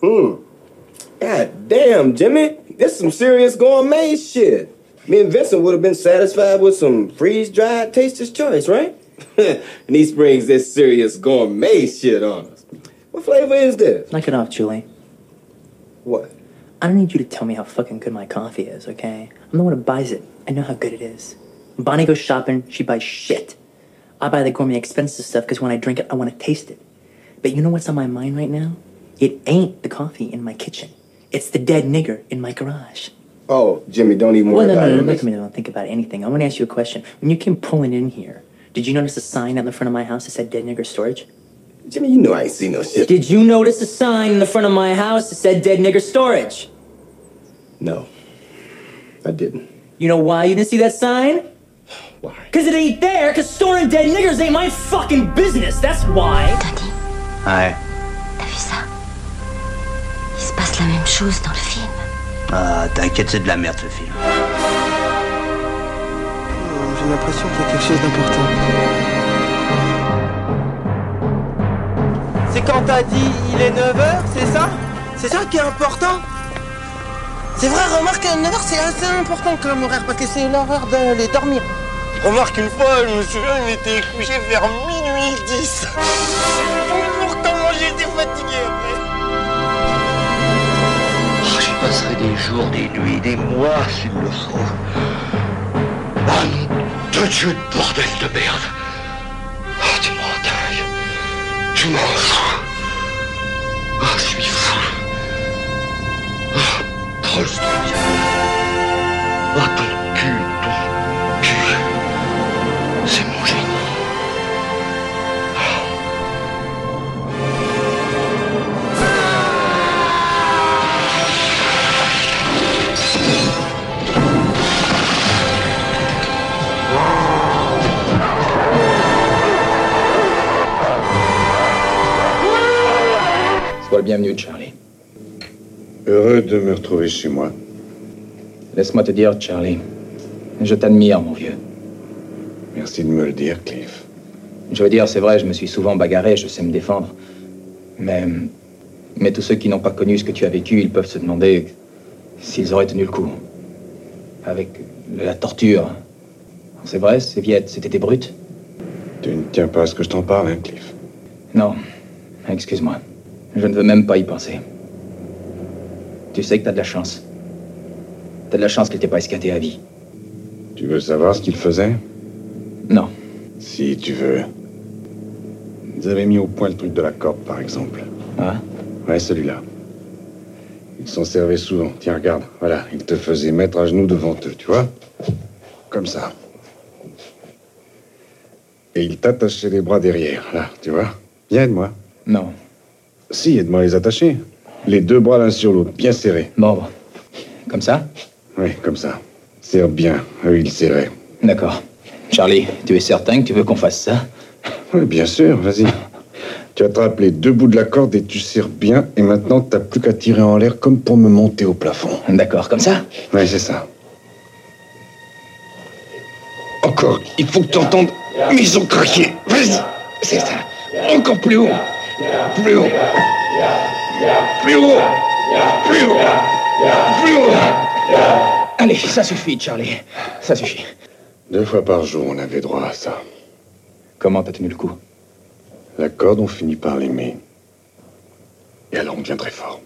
Hmm. God damn, Jimmy. This is some serious gourmet shit. Me and Vincent would have been satisfied with some freeze-dried taster's choice, right? and he springs this serious gourmet shit on us. What flavor is this? Knock it off, Julie. What? I don't need you to tell me how fucking good my coffee is, okay? I'm the one who buys it. I know how good it is. When Bonnie goes shopping, she buys shit. I buy the gourmet expensive stuff because when I drink it, I want to taste it. But you know what's on my mind right now? It ain't the coffee in my kitchen. It's the dead nigger in my garage. Oh, Jimmy, don't even Well, worry no, no, about no, it. look at me. Don't think about anything. I want to ask you a question. When you came pulling in here, did you notice a sign out in the front of my house that said dead nigger storage? Jimmy, you know I ain't seen no shit. Did you notice a sign in the front of my house that said dead nigger storage? No, I didn't. You know why you didn't see that sign? Why? Cause it ain't there, cause storing dead niggers ain't my fucking business, that's why. Tony, Ouais. Chose dans le film. Ah, t'inquiète, c'est de la merde ce film. J'ai l'impression qu'il y a quelque chose d'important. C'est quand t'as dit il est 9h, c'est ça? C'est ça qui est important? C'est vrai, remarque, 9h c'est assez important comme horaire parce que c'est l'heure d'aller dormir. Remarque, une fois, je me souviens, il était couché vers minuit 10. Pourtant, j'étais fatigué après. Des jours, des nuits, des mois s'il le faut. Non, de Dieu de bordel de merde. Ah, tu m'en dingue. Tu m'en fous. Ah, je suis fou. Ah. Ah, Sois le bienvenu, Charlie. Heureux de me retrouver chez moi. Laisse-moi te dire, Charlie, je t'admire, mon vieux. Merci de me le dire, Cliff. Je veux dire, c'est vrai, je me suis souvent bagarré, je sais me défendre. Mais. Mais tous ceux qui n'ont pas connu ce que tu as vécu, ils peuvent se demander s'ils auraient tenu le coup. Avec la torture. C'est vrai, ces viettes, c'était des brutes Tu ne tiens pas à ce que je t'en parle, hein, Cliff Non, excuse-moi. Je ne veux même pas y penser. Tu sais que t'as de la chance. T'as de la chance qu'il t'ait pas escaté à vie. Tu veux savoir ce qu'il faisait? Non. Si tu veux. Ils avaient mis au point le truc de la corde, par exemple. Ah Ouais, celui-là. Ils s'en servaient souvent. Tiens, regarde. Voilà, ils te faisaient mettre à genoux devant eux, tu vois? Comme ça. Et ils t'attachaient les bras derrière, là, tu vois? Viens, aide-moi. Non. Si, aide-moi à les attacher. Les deux bras l'un sur l'autre, bien serrés. Bon, comme ça Oui, comme ça. Serre bien. Eux, ils serraient. D'accord. Charlie, tu es certain que tu veux qu'on fasse ça Oui, bien sûr, vas-y. Tu attrapes les deux bouts de la corde et tu serres bien. Et maintenant, t'as plus qu'à tirer en l'air comme pour me monter au plafond. D'accord, comme ça Oui, c'est ça. Encore, il faut que tu entendes. Mais ils ont craqué. Vas-y, c'est ça. Encore plus haut. Plus haut. Plus haut. Plus haut. Plus haut. Allez, ça suffit, Charlie. Ça suffit. Deux fois par jour, on avait droit à ça. Comment t'as tenu le coup? La corde, on finit par l'aimer. Et alors, on devient très fort.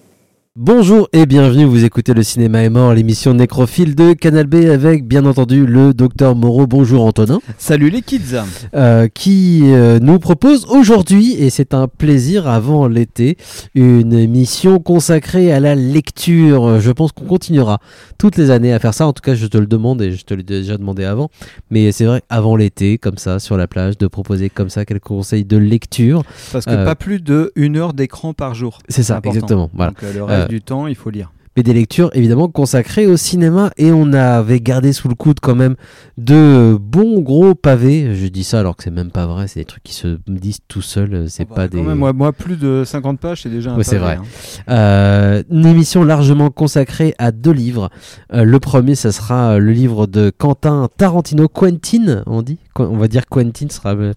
Bonjour et bienvenue, vous écoutez le cinéma est mort, l'émission nécrophile de Canal B avec bien entendu le docteur Moreau. Bonjour Antonin. Salut les kids Euh, qui euh, nous propose aujourd'hui, et c'est un plaisir avant l'été, une émission consacrée à la lecture. Je pense qu'on continuera toutes les années à faire ça. En tout cas, je te le demande et je te l'ai déjà demandé avant. Mais c'est vrai, avant l'été, comme ça, sur la plage, de proposer comme ça quelques conseils de lecture. Parce que Euh, pas plus de une heure d'écran par jour. C'est ça, important. exactement. Voilà. Donc euh, Euh, du temps, il faut lire. Mais des lectures évidemment consacrées au cinéma. Et on avait gardé sous le coude quand même de bons gros pavés. Je dis ça alors que c'est même pas vrai, c'est des trucs qui se disent tout seuls, c'est Bah, pas des. même, moi, moi, plus de 50 pages, c'est déjà un Ouais, c'est vrai. hein. Euh, une émission largement consacrée à deux livres. Euh, le premier, ça sera euh, le livre de Quentin Tarantino, Quentin, on dit, on va dire Quentin, sera euh,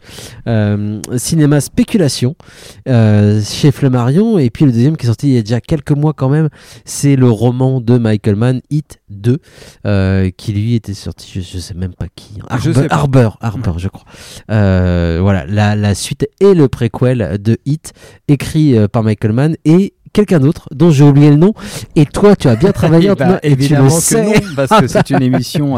euh, cinéma spéculation euh, chez Flammarion. Et puis le deuxième qui est sorti il y a déjà quelques mois quand même, c'est le roman de Michael Mann, Hit 2, euh, qui lui était sorti, je, je sais même pas qui, Je Arbor, sais pas. Arbor, Arbor, je crois. Euh, voilà, la, la suite et le préquel de Hit, écrit euh, par Michael Mann et quelqu'un d'autre dont j'ai oublié le nom. Et toi, tu as bien travaillé, ben, Antonin, et tu le que sais. non, parce que c'est une émission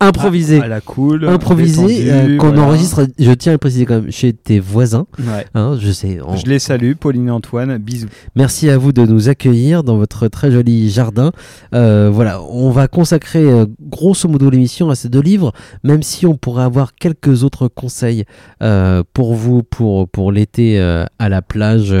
improvisée. à, la cool, improvisée détendue, euh, qu'on voilà. enregistre, je tiens à le préciser quand même, chez tes voisins. Ouais. Hein, je sais. on- Je les salue, Pauline et Antoine, bisous. Merci à vous de nous accueillir dans votre très joli jardin. Euh, voilà, on va consacrer euh, grosso modo l'émission à ces deux livres, même si on pourrait avoir quelques autres conseils euh, pour vous pour, pour l'été euh, à la plage,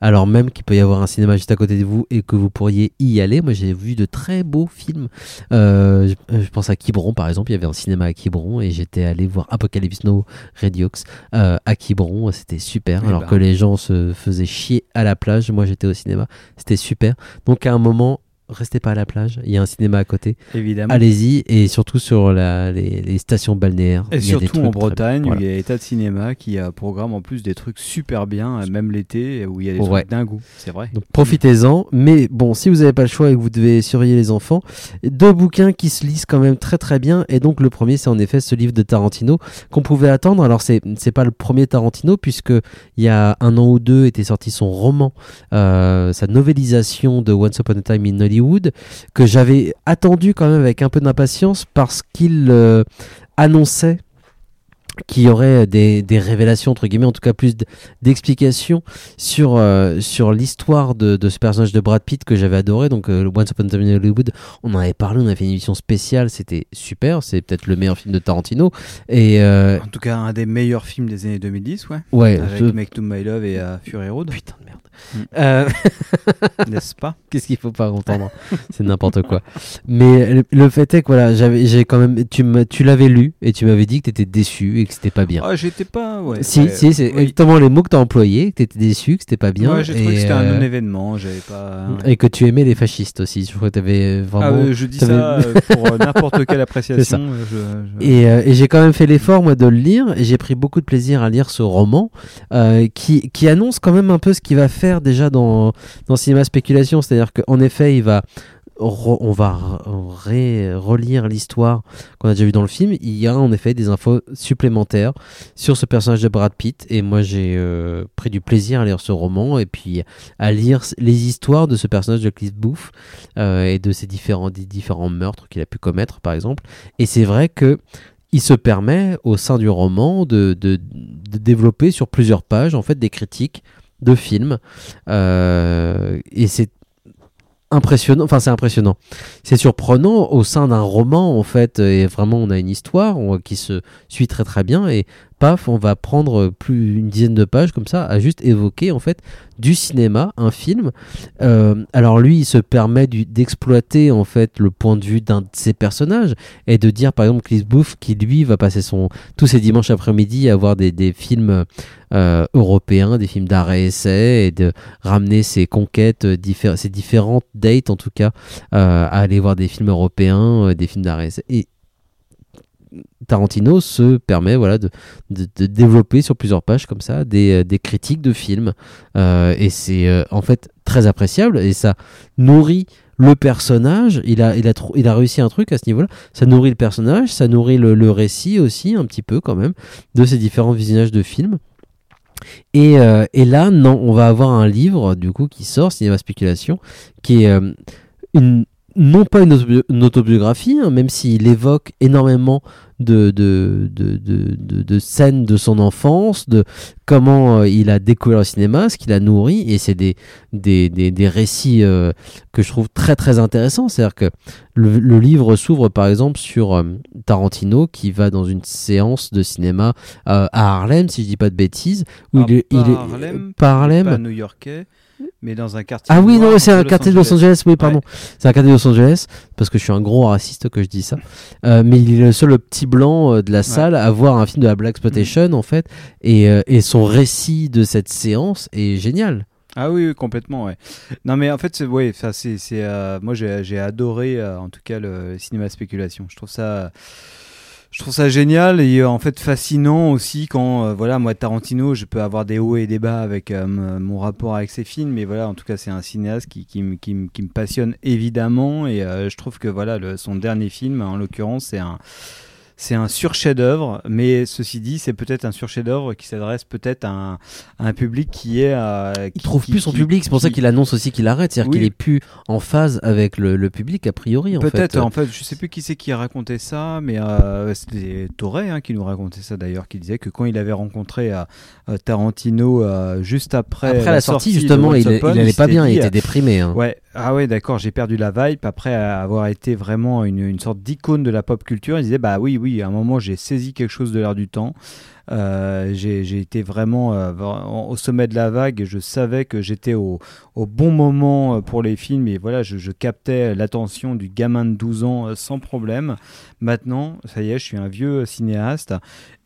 alors même qu'il peut y avoir un cinéma juste à côté de vous et que vous pourriez y aller. Moi j'ai vu de très beaux films. Euh, je, je pense à Quiberon par exemple, il y avait un cinéma à Quiberon et j'étais allé voir Apocalypse Now Redux euh, à Quiberon, c'était super. Eh alors ben. que les gens se faisaient chier à la plage, moi j'étais au cinéma, c'était super. Donc à un moment, restez pas à la plage, il y a un cinéma à côté. Évidemment. Allez-y et surtout sur la, les, les stations balnéaires. Et il y a des surtout trucs en Bretagne, voilà. où il y a État de Cinéma qui a programme en plus des trucs super bien, euh, même l'été, où il y a des Ouais. trucs d'un goût. C'est vrai. Donc profitez-en, mais bon, si vous n'avez pas le choix et que vous devez surveiller les enfants, deux bouquins qui se lisent quand même très très bien. Et donc le premier, c'est en effet ce livre de Tarantino qu'on pouvait attendre. Alors c'est c'est pas le premier Tarantino puisque il y a un an ou deux était sorti son roman, euh, sa novélisation de Once Upon a Time in Hollywood que j'avais attendu quand même avec un peu d'impatience parce qu'il euh, annonçait qu'il y aurait des, des révélations entre guillemets en tout cas plus d'explications sur euh, sur l'histoire de, de ce personnage de Brad Pitt que j'avais adoré donc euh, le Once Upon a Time in Hollywood on en avait parlé on avait fait une émission spéciale c'était super c'est peut-être le meilleur film de Tarantino et euh, En tout cas, un des meilleurs films des années 2010, ouais. Ouais, Avec Make to My Love et Fury Road. Putain de merde. Euh, N'est-ce pas? Qu'est-ce qu'il faut pas entendre C'est n'importe quoi. Mais le, le fait est que voilà, j'avais, j'ai quand même, tu tu l'avais lu et tu m'avais dit que t'étais déçu et que c'était pas bien. Ah, j'étais pas. Ouais, si, ouais, si, c'est exactement les mots que t'as employés, que t'étais déçu, que c'était pas bien. Ouais, j'ai trouvé et, que c'était un euh, non-événement. J'avais pas. Et que tu aimais les fascistes aussi. Je crois que t'avais Ah, vraiment. euh, je dis ça pour n'importe quelle appréciation. Je- je- Et, et j'ai quand même fait l'effort moi de le lire et j'ai pris beaucoup de plaisir à lire ce roman qui, qui annonce quand même un peu ce qu'il va faire déjà dans, dans Cinéma Spéculation, c'est-à-dire qu'en effet il va on va relire l'histoire qu'on a déjà vu dans le film. Il y a en effet des infos supplémentaires sur ce personnage de Brad Pitt et moi j'ai euh, pris du plaisir à lire ce roman et puis à lire les histoires de ce personnage de Cliff Booth euh, et de ses différents, différents meurtres qu'il a pu commettre par exemple. Et c'est vrai que il se permet au sein du roman de, de, de développer sur plusieurs pages en fait des critiques de films. Euh, et c'est impressionnant enfin c'est impressionnant. C'est surprenant au sein d'un roman en fait et vraiment on a une histoire qui se suit très très bien et paf on va prendre plus une dizaine de pages comme ça à juste évoquer en fait du cinéma un film Euh, alors lui il se permet d'exploiter en fait le point de vue d'un de ses personnages et de dire par exemple Chris Booth qui lui va passer son tous ses dimanches après-midi à voir des, films euh, européens, des films d'arrêt essai et de ramener ses conquêtes, euh, diffé- ses différentes dates en tout cas, à aller voir des films européens, des films essai. Et Tarantino se permet voilà de, de, développer sur plusieurs pages comme ça des, euh, des critiques de films. Euh, et c'est euh, en fait très appréciable. Et ça nourrit le personnage. Il a, il, a il a réussi un truc à ce niveau là ça nourrit le personnage ça nourrit le, récit aussi un petit peu quand même de ces différents visionnages de films. Et, et là non on va avoir un livre du coup qui sort cinéma spéculation qui est une non pas une, autobi- une autobiographie, hein, même s'il évoque énormément de, de, de, de, de- de scènes de son enfance, de comment euh, il a découvert le cinéma, ce qu'il a nourri, et c'est des, des, des, des récits euh, que je trouve très très intéressants. C'est-à-dire que le, le livre s'ouvre par exemple sur euh, Tarantino qui va dans une séance de cinéma à Harlem, si je dis pas de bêtises, où Ah, il est, il est- Harlem, pas Harlem, pas new-yorkais. Mais dans un quartier. Ah oui, non, c'est un quartier de Los Angeles, oui, pardon. C'est un quartier de Los Angeles, parce que je suis un gros raciste que je dis ça. Euh, mais il est le seul petit blanc euh, de la salle à voir un film de la Black Exploitation, Mm. en fait. Et, euh, et son récit de cette séance est génial. Ah oui, oui, complètement, ouais. Non, mais en fait, c'est, ouais, c'est, c'est, moi, j'ai, adoré, en tout cas, le cinéma spéculation. Je trouve ça, je trouve ça génial et euh, en fait fascinant aussi quand, euh, voilà, moi, Tarantino, je peux avoir des hauts et des bas avec euh, mon rapport avec ses films, mais voilà, en tout cas, c'est un cinéaste qui, qui, me- qui, passionne évidemment et euh, je trouve que, voilà, le, son dernier film, en l'occurrence, c'est un c'est un sur-chef-d'œuvre, mais ceci dit, c'est peut-être un sur-chef-d'œuvre qui s'adresse peut-être à un, à un public qui est. euh, Il qui- trouve qui- plus son qui- public, c'est pour ça qui- qu'il annonce aussi qu'il arrête. C'est-à-dire Oui. qu'il est plus en phase avec le, le public, a priori, en fait. Peut-être, en fait, je sais plus qui c'est qui a raconté ça, mais euh, c'était Toré hein, qui nous racontait ça d'ailleurs, qui disait que quand il avait rencontré euh, euh, Tarantino euh, juste après, Après la sortie, justement, il- Upon, il allait pas bien, il était euh, déprimé, hein. Ouais, ah ouais, d'accord, j'ai perdu la vibe après avoir été vraiment une, sorte d'icône de la pop culture. Il disait, bah oui, oui, à un moment, j'ai saisi quelque chose de l'air du temps. Euh, j'ai été vraiment euh, au sommet de la vague je savais que j'étais au, bon moment euh, pour les films et voilà, je, captais l'attention du gamin de 12 ans sans problème. Maintenant, ça y est, je suis un vieux cinéaste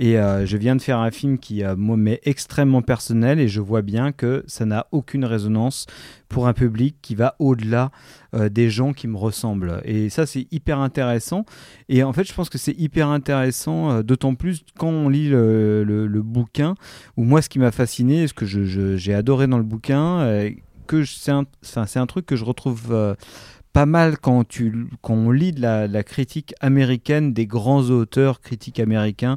et je viens de faire un film qui moi, m'est extrêmement personnel et je vois bien que ça n'a aucune résonance pour un public qui va au-delà euh, des gens qui me ressemblent. Et ça, c'est hyper intéressant. Et en fait, je pense que c'est hyper intéressant, euh, d'autant plus quand on lit le, le- bouquin, où moi, ce qui m'a fasciné, ce que je- je- j'ai adoré dans le bouquin, euh, que c'est un, un truc que je retrouve pas mal quand, tu, quand on lit de la, la critique américaine des grands auteurs critiques américains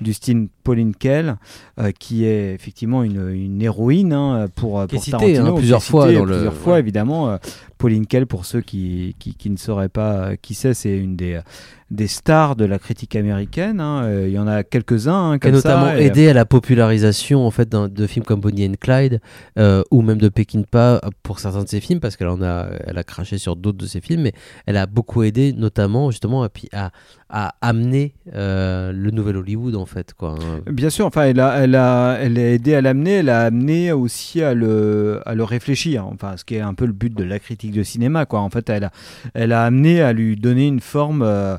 du style Pauline Kael, euh, qui est effectivement une, une héroïne hein, pour, pour citée, Tarantino, hein, plusieurs fois dans le- plusieurs fois ouais. évidemment. euh, Pauline Kael, pour ceux qui, qui, qui ne sauraient pas euh, qui c'est, c'est une des, des stars de la critique américaine. hein. Euh, Il y en a quelques-uns hein, comme notamment ça. et- aidé à la popularisation en fait de films comme Bonnie and Clyde euh, ou même de Peckinpah pour certains de ses films parce qu'elle en a elle a craché sur d'autres de ses films mais elle a beaucoup aidé notamment justement à, à, à amener euh, le nouvel Hollywood en fait quoi hein. Bien sûr, enfin, elle a, elle a, elle a aidé à l'amener, elle a amené aussi à le, à le réfléchir. Enfin, ce qui est un peu le but de la critique de cinéma, quoi. En fait, elle a, elle a amené à lui donner une forme. euh,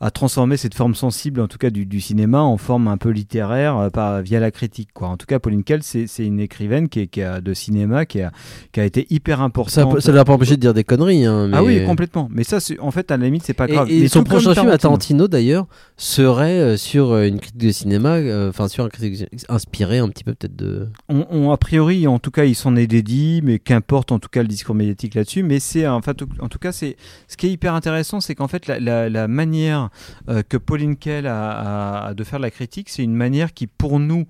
à transformer cette forme sensible, en tout cas du, du cinéma, en forme un peu littéraire euh, par, via la critique. Quoi. En tout cas, Pauline Kael, c'est une écrivaine qui, est, qui a, de cinéma qui a, qui a été hyper importante. ça l'a pas empêché de dire des conneries hein, Ah oui, complètement. Mais ça, en fait, à la limite, c'est pas grave. Et, Mais son prochain film à Tarantino. D'ailleurs serait euh, sur euh, une critique de cinéma, euh, enfin sur un critique inspiré un petit peu peut-être de. On, on- a priori, en tout cas, il s'en est dédié, mais qu'importe en tout cas le discours médiatique là-dessus. Mais c'est en fait, en tout cas, c'est ce qui est hyper intéressant, c'est qu'en fait, la, la- la manière euh, que Pauline Kael a, a- a de faire la critique, c'est une manière qui, pour nous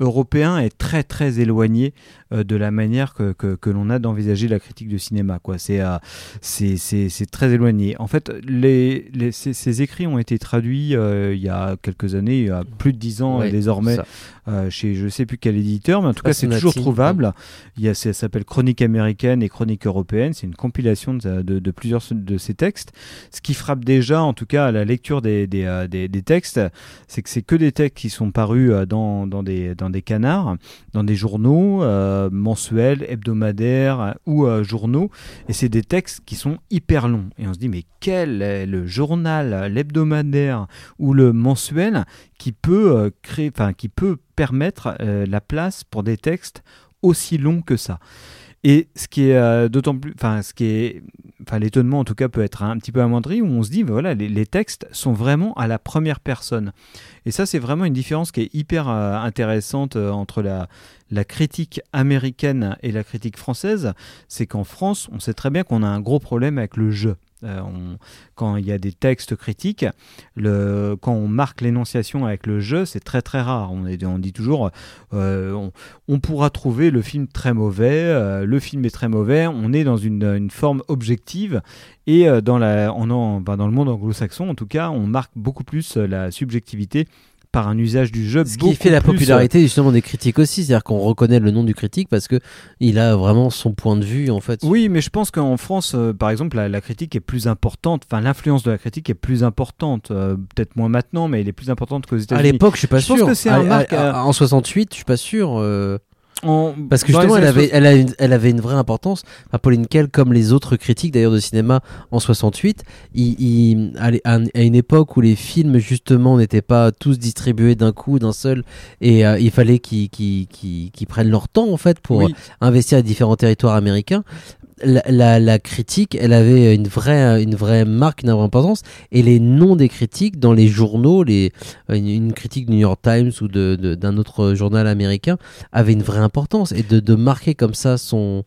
Européens, est très très éloignée euh, de la manière que, que, que l'on a d'envisager la critique de cinéma. Quoi, c'est euh, c'est très éloigné. En fait, les, les ces, ces écrits ont été traduits il y a quelques années, il y a plus de dix ans désormais, chez je sais plus quel éditeur, mais en tout cas, c'est toujours trouvable. Il y a, ça s'appelle Chronique américaine et Chronique européenne. C'est une compilation de, de- de plusieurs de ces textes. Ce qui frappe déjà, en tout cas, à la lecture des, des, euh, des- des textes, c'est que c'est que des textes qui sont parus euh, dans, dans, des, dans des canards, dans des journaux euh, mensuels, hebdomadaires ou journaux. Et c'est des textes qui sont hyper longs. Et on se dit, mais quel est le journal, l'hebdomadaire ou le mensuel qui peut créer, enfin, qui peut permettre la place pour des textes aussi longs que ça? Et ce qui est euh, d'autant plus, enfin, ce qui est, enfin, l'étonnement en tout cas peut être un petit peu amoindri où on se dit, ben voilà, les, les textes sont vraiment à la première personne. Et ça, c'est vraiment une différence qui est hyper euh, intéressante euh, entre la, la critique américaine et la critique française. C'est qu'en France, on sait très bien qu'on a un gros problème avec le jeu. Euh, on- quand il y a des textes critiques, quand on marque l'énonciation avec le jeu, c'est très très rare. On, dit toujours, euh, on, pourra trouver le film très mauvais, euh, le film est très mauvais, on est dans une, forme objective et ben, dans le monde anglo-saxon, en tout cas, on marque beaucoup plus la subjectivité par un usage du jeu. Ce qui fait la popularité justement des critiques aussi, c'est-à-dire qu'on reconnaît le nom du critique parce que il a vraiment son point de vue en fait. Oui, mais je pense qu'en France, euh, par exemple, la, la critique est plus importante. Enfin, l'influence de la critique est plus importante. euh, Peut-être moins maintenant, mais elle est plus importante qu'aux À États-Unis. l'époque, je suis pas je sûr. pense que c'est À- un à- marque. à- euh, en 68, je suis pas sûr. euh, Parce que justement, elle avait, elle, a une- elle avait une vraie importance. Enfin, Pauline Kael, comme les autres critiques d'ailleurs de cinéma en 68, il, il- à une époque où les films justement n'étaient pas tous distribués d'un coup, d'un seul, et euh, il fallait qu'ils prennent leur temps en fait pour Oui. investir à différents territoires américains. La, la- critique, elle avait une vraie, une vraie marque, une vraie importance, et les noms des critiques dans les journaux, les, une, critique du New York Times ou de- de- d'un autre journal américain, avait une vraie importance. Et de, de marquer comme ça son,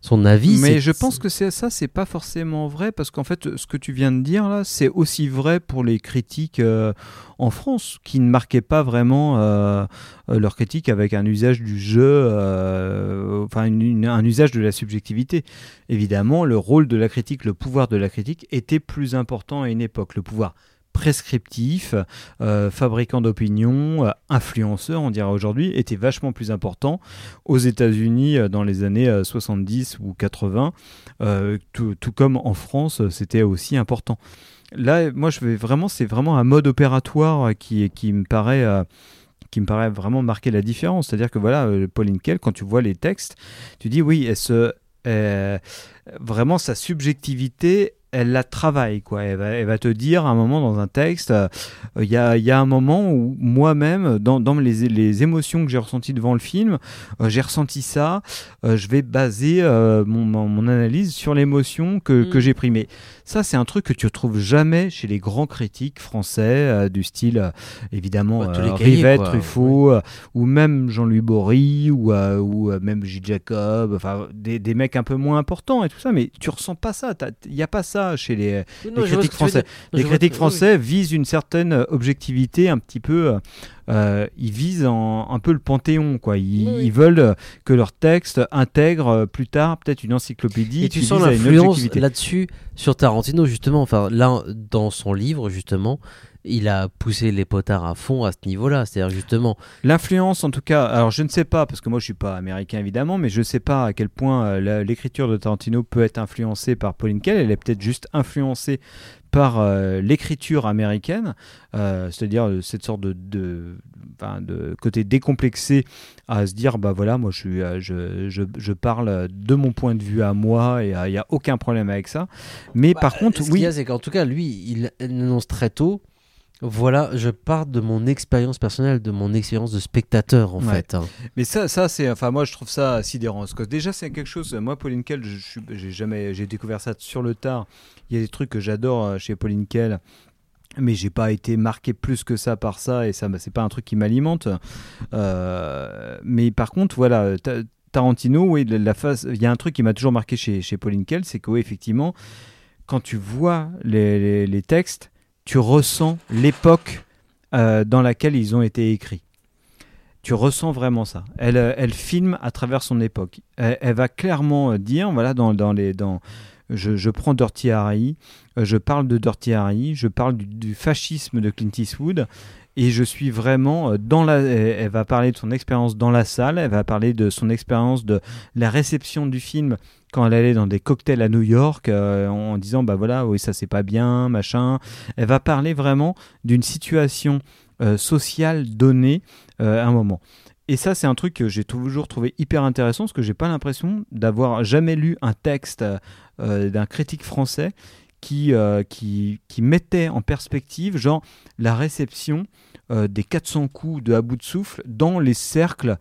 son avis. Mais je pense que c'est ça, c'est pas forcément vrai parce qu'en fait, ce que tu viens de dire là, c'est aussi vrai pour les critiques euh, en France qui ne marquaient pas vraiment euh, euh, leur critique avec un usage du jeu, euh, enfin une- une- un usage de la subjectivité. Évidemment, le rôle de la critique, le pouvoir de la critique était plus important à une époque. Le pouvoir prescriptif, euh, fabricant d'opinion, euh, influenceur, on dirait aujourd'hui, était vachement plus important aux États-Unis euh, dans les années euh, 70 ou 80, euh, tout, tout comme en France, c'était aussi important. Là, moi, je vais vraiment, c'est vraiment un mode opératoire qui, me paraît. qui me paraît vraiment marquer la différence. C'est-à-dire que voilà, Pauline Kael, quand tu vois les textes, tu dis oui, vraiment sa subjectivité, elle la travaille. Quoi. Elle, va, elle va te dire à un moment dans un texte, euh, il y, a, y a un moment où moi-même, dans, dans les, les émotions que j'ai ressenties devant le film, euh, j'ai ressenti ça, euh, je vais baser mon, mon, analyse sur l'émotion que, Mm. que j'ai pris. Mais ça, c'est un truc que tu retrouves jamais chez les grands critiques français, du style, évidemment, Bah, les cahiers, quoi. Truffaut, ou même Jean-Louis Bory, ou, ou même Gilles Jacob, enfin, des, des mecs un peu moins importants et tout ça, mais tu ressens pas ça. Il n'y a pas ça chez les, critiques français. Non, Les critiques oui, français visent une certaine euh, objectivité un petit peu. euh, euh, ils visent en- un peu le panthéon, quoi. Ils, Oui, oui. ils veulent que leur texte intègre plus tard peut-être une encyclopédie. Et tu qui sens l'influence là-dessus sur Tarantino justement. Enfin, là, dans son livre justement, il a poussé les potards à fond à ce niveau-là. C'est-à-dire justement, L'influence, en tout cas, alors je ne sais pas, parce que moi je suis pas américain évidemment, mais je ne sais pas à quel point euh, l'écriture de Tarantino peut être influencée par Pauline Kael. Elle est peut-être juste influencée par euh, l'écriture américaine, euh, c'est-à-dire euh, cette sorte de, de, côté décomplexé à se dire bah voilà, moi je, suis, je, je, je parle de mon point de vue à moi et il n'y a aucun problème avec ça. Mais par contre, Bah, ce qu'il oui, y a, c'est qu'en tout cas, lui, il annonce très tôt. Voilà, je pars de mon expérience personnelle, de mon expérience de spectateur en Ouais. fait. hein. Mais ça, ça c'est, enfin, moi, je trouve ça sidérant. Parce que déjà, c'est quelque chose. Moi, Pauline Kael, j'ai jamais, j'ai découvert ça sur le tard. Il y a des trucs que j'adore euh, chez Pauline Kael. Mais j'ai pas été marqué plus que ça par ça et ça, bah, c'est pas un truc qui m'alimente. Euh, mais par contre, voilà, Ta- Tarantino, oui, la, la phase, il y a un truc qui m'a toujours marqué chez, chez Pauline Kael, c'est que oui, effectivement, quand tu vois les, les- les textes, tu ressens l'époque euh, dans laquelle ils ont été écrits. Tu ressens vraiment ça. Elle, euh, filme à travers son époque. Elle, va clairement euh, dire, voilà, dans, les, dans, je, prends Dirty Harry, je parle de Dirty Harry, je parle du, du fascisme de Clint Eastwood, et je suis vraiment dans la. Elle va parler de son expérience dans la salle, elle va parler de son expérience de la réception du film quand elle allait dans des cocktails à New York euh, en disant bah voilà oui ça c'est pas bien machin. Elle va parler vraiment d'une situation euh, sociale donnée euh, à un moment. Et ça, c'est un truc que j'ai toujours trouvé hyper intéressant parce que j'ai pas l'impression d'avoir jamais lu un texte d'un critique français qui, qui, qui mettait en perspective genre la réception des 400 coups de à bout de souffle dans les cercles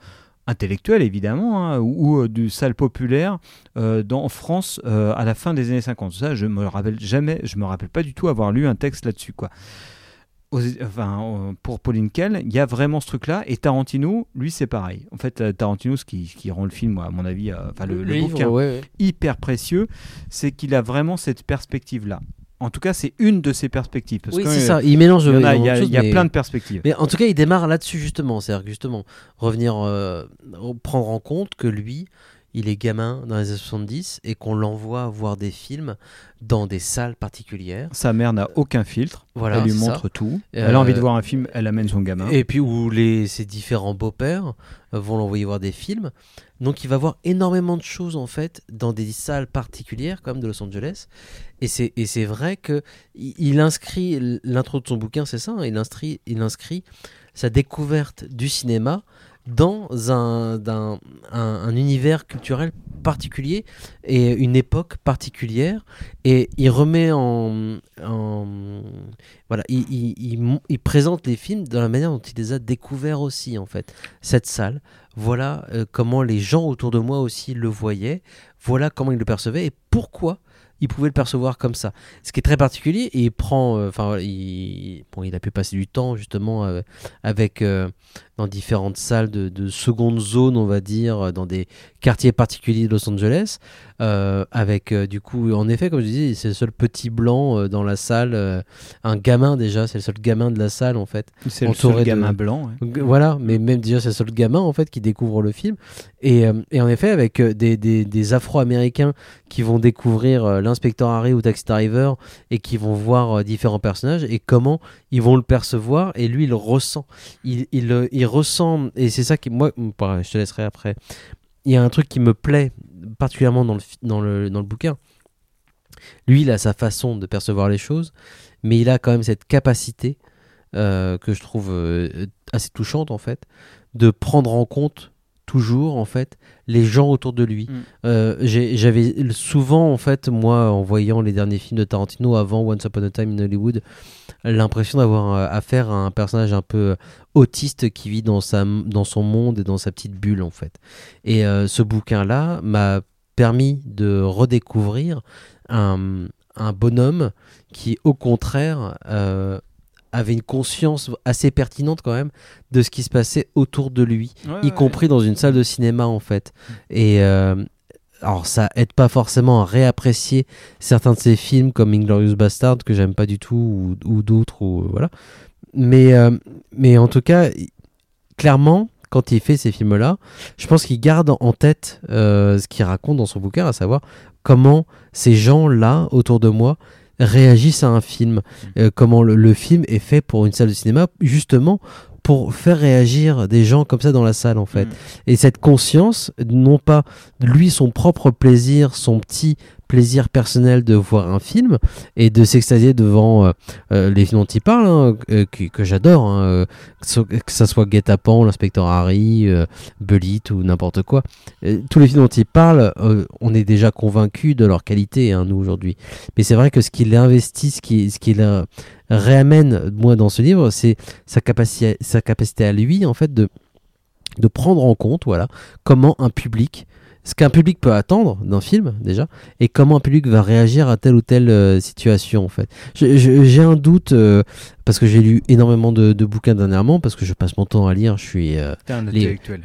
intellectuels évidemment hein, ou, ou, euh, du salle populaire euh, dans, en France euh, à la fin des années 50 ça je me rappelle jamais je me rappelle pas du tout avoir lu un texte là-dessus quoi aux- enfin, pour Pauline Kael, il y a vraiment ce truc-là. Et Tarantino, lui, c'est pareil. En fait, Tarantino, ce qui, rend le film, à mon avis, euh, enfin, le, le livre, bouquin ouais, ouais. hyper précieux, c'est qu'il a vraiment cette perspective-là. En tout cas, c'est une de ses perspectives. Parce Oui, c'est euh, ça. Il mélange. Il y, en a, il y a- il y a mais- plein de perspectives. Mais en tout cas, il démarre là-dessus justement. C'est-à-dire que justement, revenir, euh, prendre en compte que lui, il est gamin dans les années 70 et qu'on l'envoie voir des films dans des salles particulières. Sa mère n'a aucun filtre. Voilà, elle lui montre ça. tout. Euh, Elle a envie de voir un film, elle amène son gamin. Et puis où les, ses différents beaux-pères euh, vont l'envoyer voir des films. Donc il va voir énormément de choses en fait dans des salles particulières comme de Los Angeles. Et c'est, et c'est vrai que il, inscrit l'intro de son bouquin, c'est ça, hein, il inscrit, il inscrit sa découverte du cinéma dans un, un, un univers culturel particulier et une époque particulière. Et il remet en, voilà il, il- présente les films de la manière dont il les a découverts aussi en fait. Cette salle voilà euh, comment les gens autour de moi aussi le voyaient. Voilà comment ils le percevaient et pourquoi il pouvait le percevoir comme ça. Ce qui est très particulier et il prend euh, enfin il, a pu passer du temps justement euh, avec euh, dans différentes salles de, de seconde zone on va dire dans des quartiers particuliers de Los Angeles euh, avec euh, du coup en effet comme je disais c'est le seul petit blanc euh, dans la salle un gamin déjà c'est le seul gamin de la salle en fait C'est le seul de- gamin blanc. ouais. Voilà, mais même déjà c'est le seul gamin en fait qui découvre le film. Et, et en effet, avec des, des, des Afro-Américains qui vont découvrir l'inspecteur Harry ou Taxi Driver et qui vont voir différents personnages et comment ils vont le percevoir et lui il ressent. Il, il, il ressent, et c'est ça qui, moi, je te laisserai après. Il y a un truc qui me plaît particulièrement dans le, bouquin. Lui, il a sa façon de percevoir les choses, mais il a quand même cette capacité euh, que je trouve euh, assez touchante en fait, de prendre en compte toujours en fait les gens autour de lui. Mm. Euh, J'avais souvent en fait moi en voyant les derniers films de Tarantino avant Once Upon a Time in Hollywood l'impression d'avoir euh, affaire à un personnage un peu autiste qui vit dans sa dans son monde et dans sa petite bulle en fait. Et euh, ce bouquin là m'a permis de redécouvrir un, un bonhomme qui au contraire euh, avait une conscience assez pertinente quand même de ce qui se passait autour de lui, Ouais, y ouais. compris dans une salle de cinéma en fait. Et euh, alors ça aide pas forcément à réapprécier certains de ses films comme Inglorious Bastard que j'aime pas du tout ou, ou d'autres ou euh, voilà. Mais euh, mais en tout cas clairement quand il fait ces films-là, je pense qu'il garde en tête euh, ce qu'il raconte dans son bouquin, à savoir comment ces gens-là autour de moi réagissent à un film, euh, comment le, le film est fait pour une salle de cinéma, justement pour faire réagir des gens comme ça dans la salle en fait. Et cette conscience, non pas lui son propre plaisir, son petit plaisir personnel de voir un film et de s'extasier devant euh, euh, les films dont il parle, hein, euh, que, j'adore, hein, que ça soit Guet-apens, l'inspecteur Harry, euh, Bullitt ou n'importe quoi. Tous les films dont il parle, on est déjà convaincu de leur qualité, hein, nous aujourd'hui. Mais c'est vrai que ce qu'il investit, ce qu'il ce réamène, moi, dans ce livre, c'est sa capacité, sa capacité à lui, en fait, de, de prendre en compte, voilà, comment un public, ce qu'un public peut attendre d'un film, déjà, et comment un public va réagir à telle ou telle euh, situation, en fait. J'ai un doute, euh, parce que j'ai lu énormément de, de bouquins dernièrement, parce que je passe mon temps à lire, je suis... euh, les,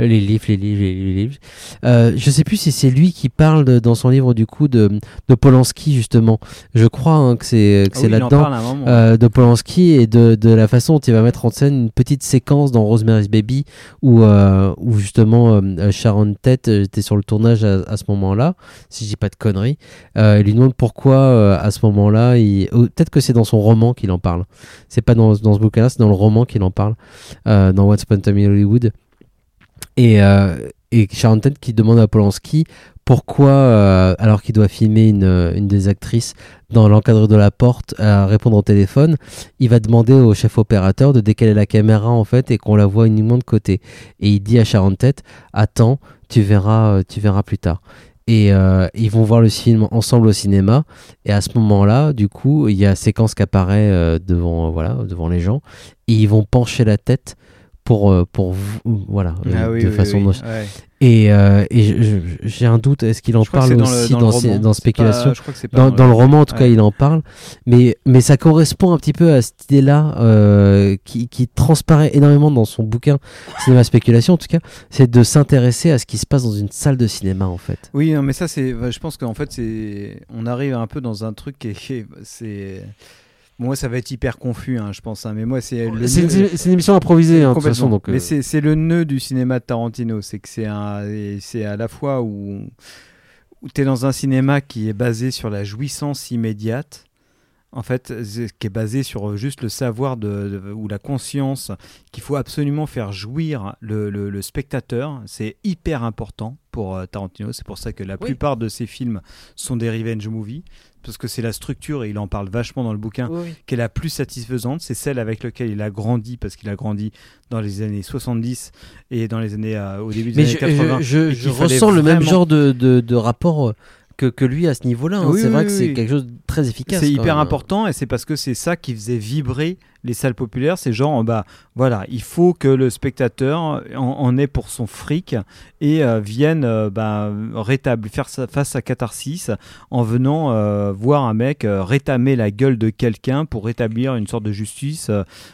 les livres, les livres, les livres. Euh, je sais plus si c'est lui qui parle de- dans son livre du coup de, de Polanski justement. Je crois hein, que c'est que Ah oui, là-dedans euh, de Polanski et de, de la façon dont il va mettre en scène une petite séquence dans Rosemary's Baby où euh, où justement euh, Sharon Tate euh, était sur le tournage à, à ce moment-là, si je dis pas de conneries. Il lui demande pourquoi à ce moment-là, il... ou peut-être que c'est dans son roman qu'il en parle. C'est pas dans, ce bouquin-là, c'est dans le roman qu'il en parle, euh, dans What's Upon Hollywood. Et, euh, et qui demande à Polanski pourquoi, euh, alors qu'il doit filmer une, euh, des actrices dans l'encadre de la porte à répondre au téléphone, il va demander au chef opérateur de décaler la caméra en fait et qu'on la voit uniquement de côté. Et il dit à Sharon attends, tu verras, tu verras plus tard. Et euh, ils vont voir le film ensemble au cinéma. Et à ce moment-là, du coup, il y a séquence qui apparaît euh, devant, euh, voilà, devant les gens. Et ils vont pencher la tête pour, pour vous- voilà, Ah oui, de oui, façon. oui, moche. ouais. Et, euh, et j'ai un doute, est-ce qu'il en Je parle aussi dans dans, roman. dans Spéculation pas- je crois que c'est pas dans, dans le- roman, en tout cas, il en parle. Mais, mais ça correspond un petit peu à cette idée-là euh, qui, qui transparaît énormément dans son bouquin Cinéma Spéculation, en tout cas, c'est de s'intéresser à ce qui se passe dans une salle de cinéma, en fait. Oui, non, mais ça, c'est. Je pense qu'en fait, c'est. On arrive un peu dans un truc qui est. qui est- C'est. Moi, ça va être hyper confus, hein, je pense. hein, mais moi, c'est. le C'est nœud- une- c'est une émission improvisée, hein, de toute façon, donc, euh. Mais c'est c'est le nœud du cinéma de Tarantino. C'est que c'est C'est à la fois où. où tu es dans un cinéma qui est basé sur la jouissance immédiate. En fait, qui est basé sur euh, juste le savoir de, de- ou la conscience qu'il faut absolument faire jouir le, le- le spectateur. C'est hyper important pour euh, Tarantino. C'est pour ça que la plupart de ses films sont des revenge movies. Parce que c'est la structure et il en parle vachement dans le bouquin, Oui, qui est la plus satisfaisante. C'est celle avec laquelle il a grandi parce qu'il a grandi dans les années 70 et dans les années euh, au début des Mais années je, 80. je- je- ressens le même genre de, de, de rapport euh, que, que lui à ce niveau-là. hein. Oui, c'est oui, vrai oui, que c'est quelque chose de très efficace. C'est hyper même. important et c'est parce que c'est ça qui faisait vibrer les salles populaires. C'est genre, bah voilà, il faut que le spectateur en, en ait pour son fric et euh, vienne euh, bah, rétablir, faire face à catharsis en venant euh, voir un mec rétamer la gueule de quelqu'un pour rétablir une sorte de justice,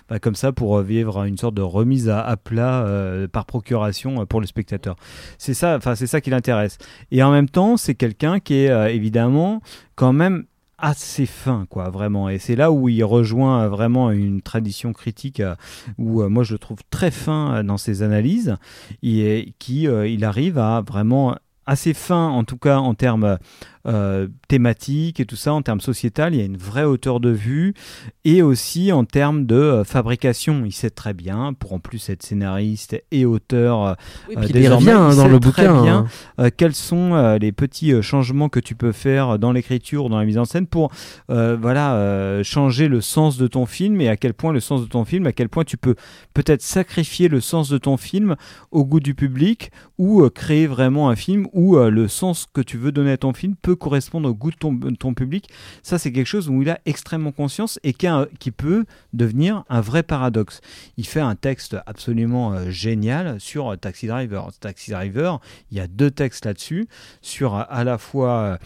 bah, comme ça pour vivre une sorte de remise à, à plat par procuration pour le spectateur. C'est ça, enfin c'est ça qui l'intéresse. Et en même temps, c'est quelqu'un qui est évidemment quand même assez fin, quoi, vraiment. Et c'est là où il rejoint vraiment une tradition critique euh, où euh, moi je le trouve très fin euh, dans ses analyses et qui il arrive à vraiment assez fin, en tout cas en termes euh, thématiques et tout ça, en termes sociétal, il y a une vraie hauteur de vue et aussi en termes de euh, fabrication. Il sait très bien, pour en plus être scénariste et auteur, euh, Oui, euh, puis il revient, hein, dans sait le très bouquin, bien hein. quels sont les petits changements que tu peux faire dans l'écriture, dans la mise en scène pour voilà changer le sens de ton film et à quel point le sens de ton film, à quel point tu peux peut-être sacrifier le sens de ton film au goût du public ou créer vraiment un film où le sens que tu veux donner à ton film peut correspondre au goût de ton, public. Ça, c'est quelque chose où il a extrêmement conscience et qui, peut devenir un vrai paradoxe. Il fait un texte absolument euh, génial sur euh, Taxi Driver. Taxi Driver, il y a deux textes là-dessus, sur euh, à la fois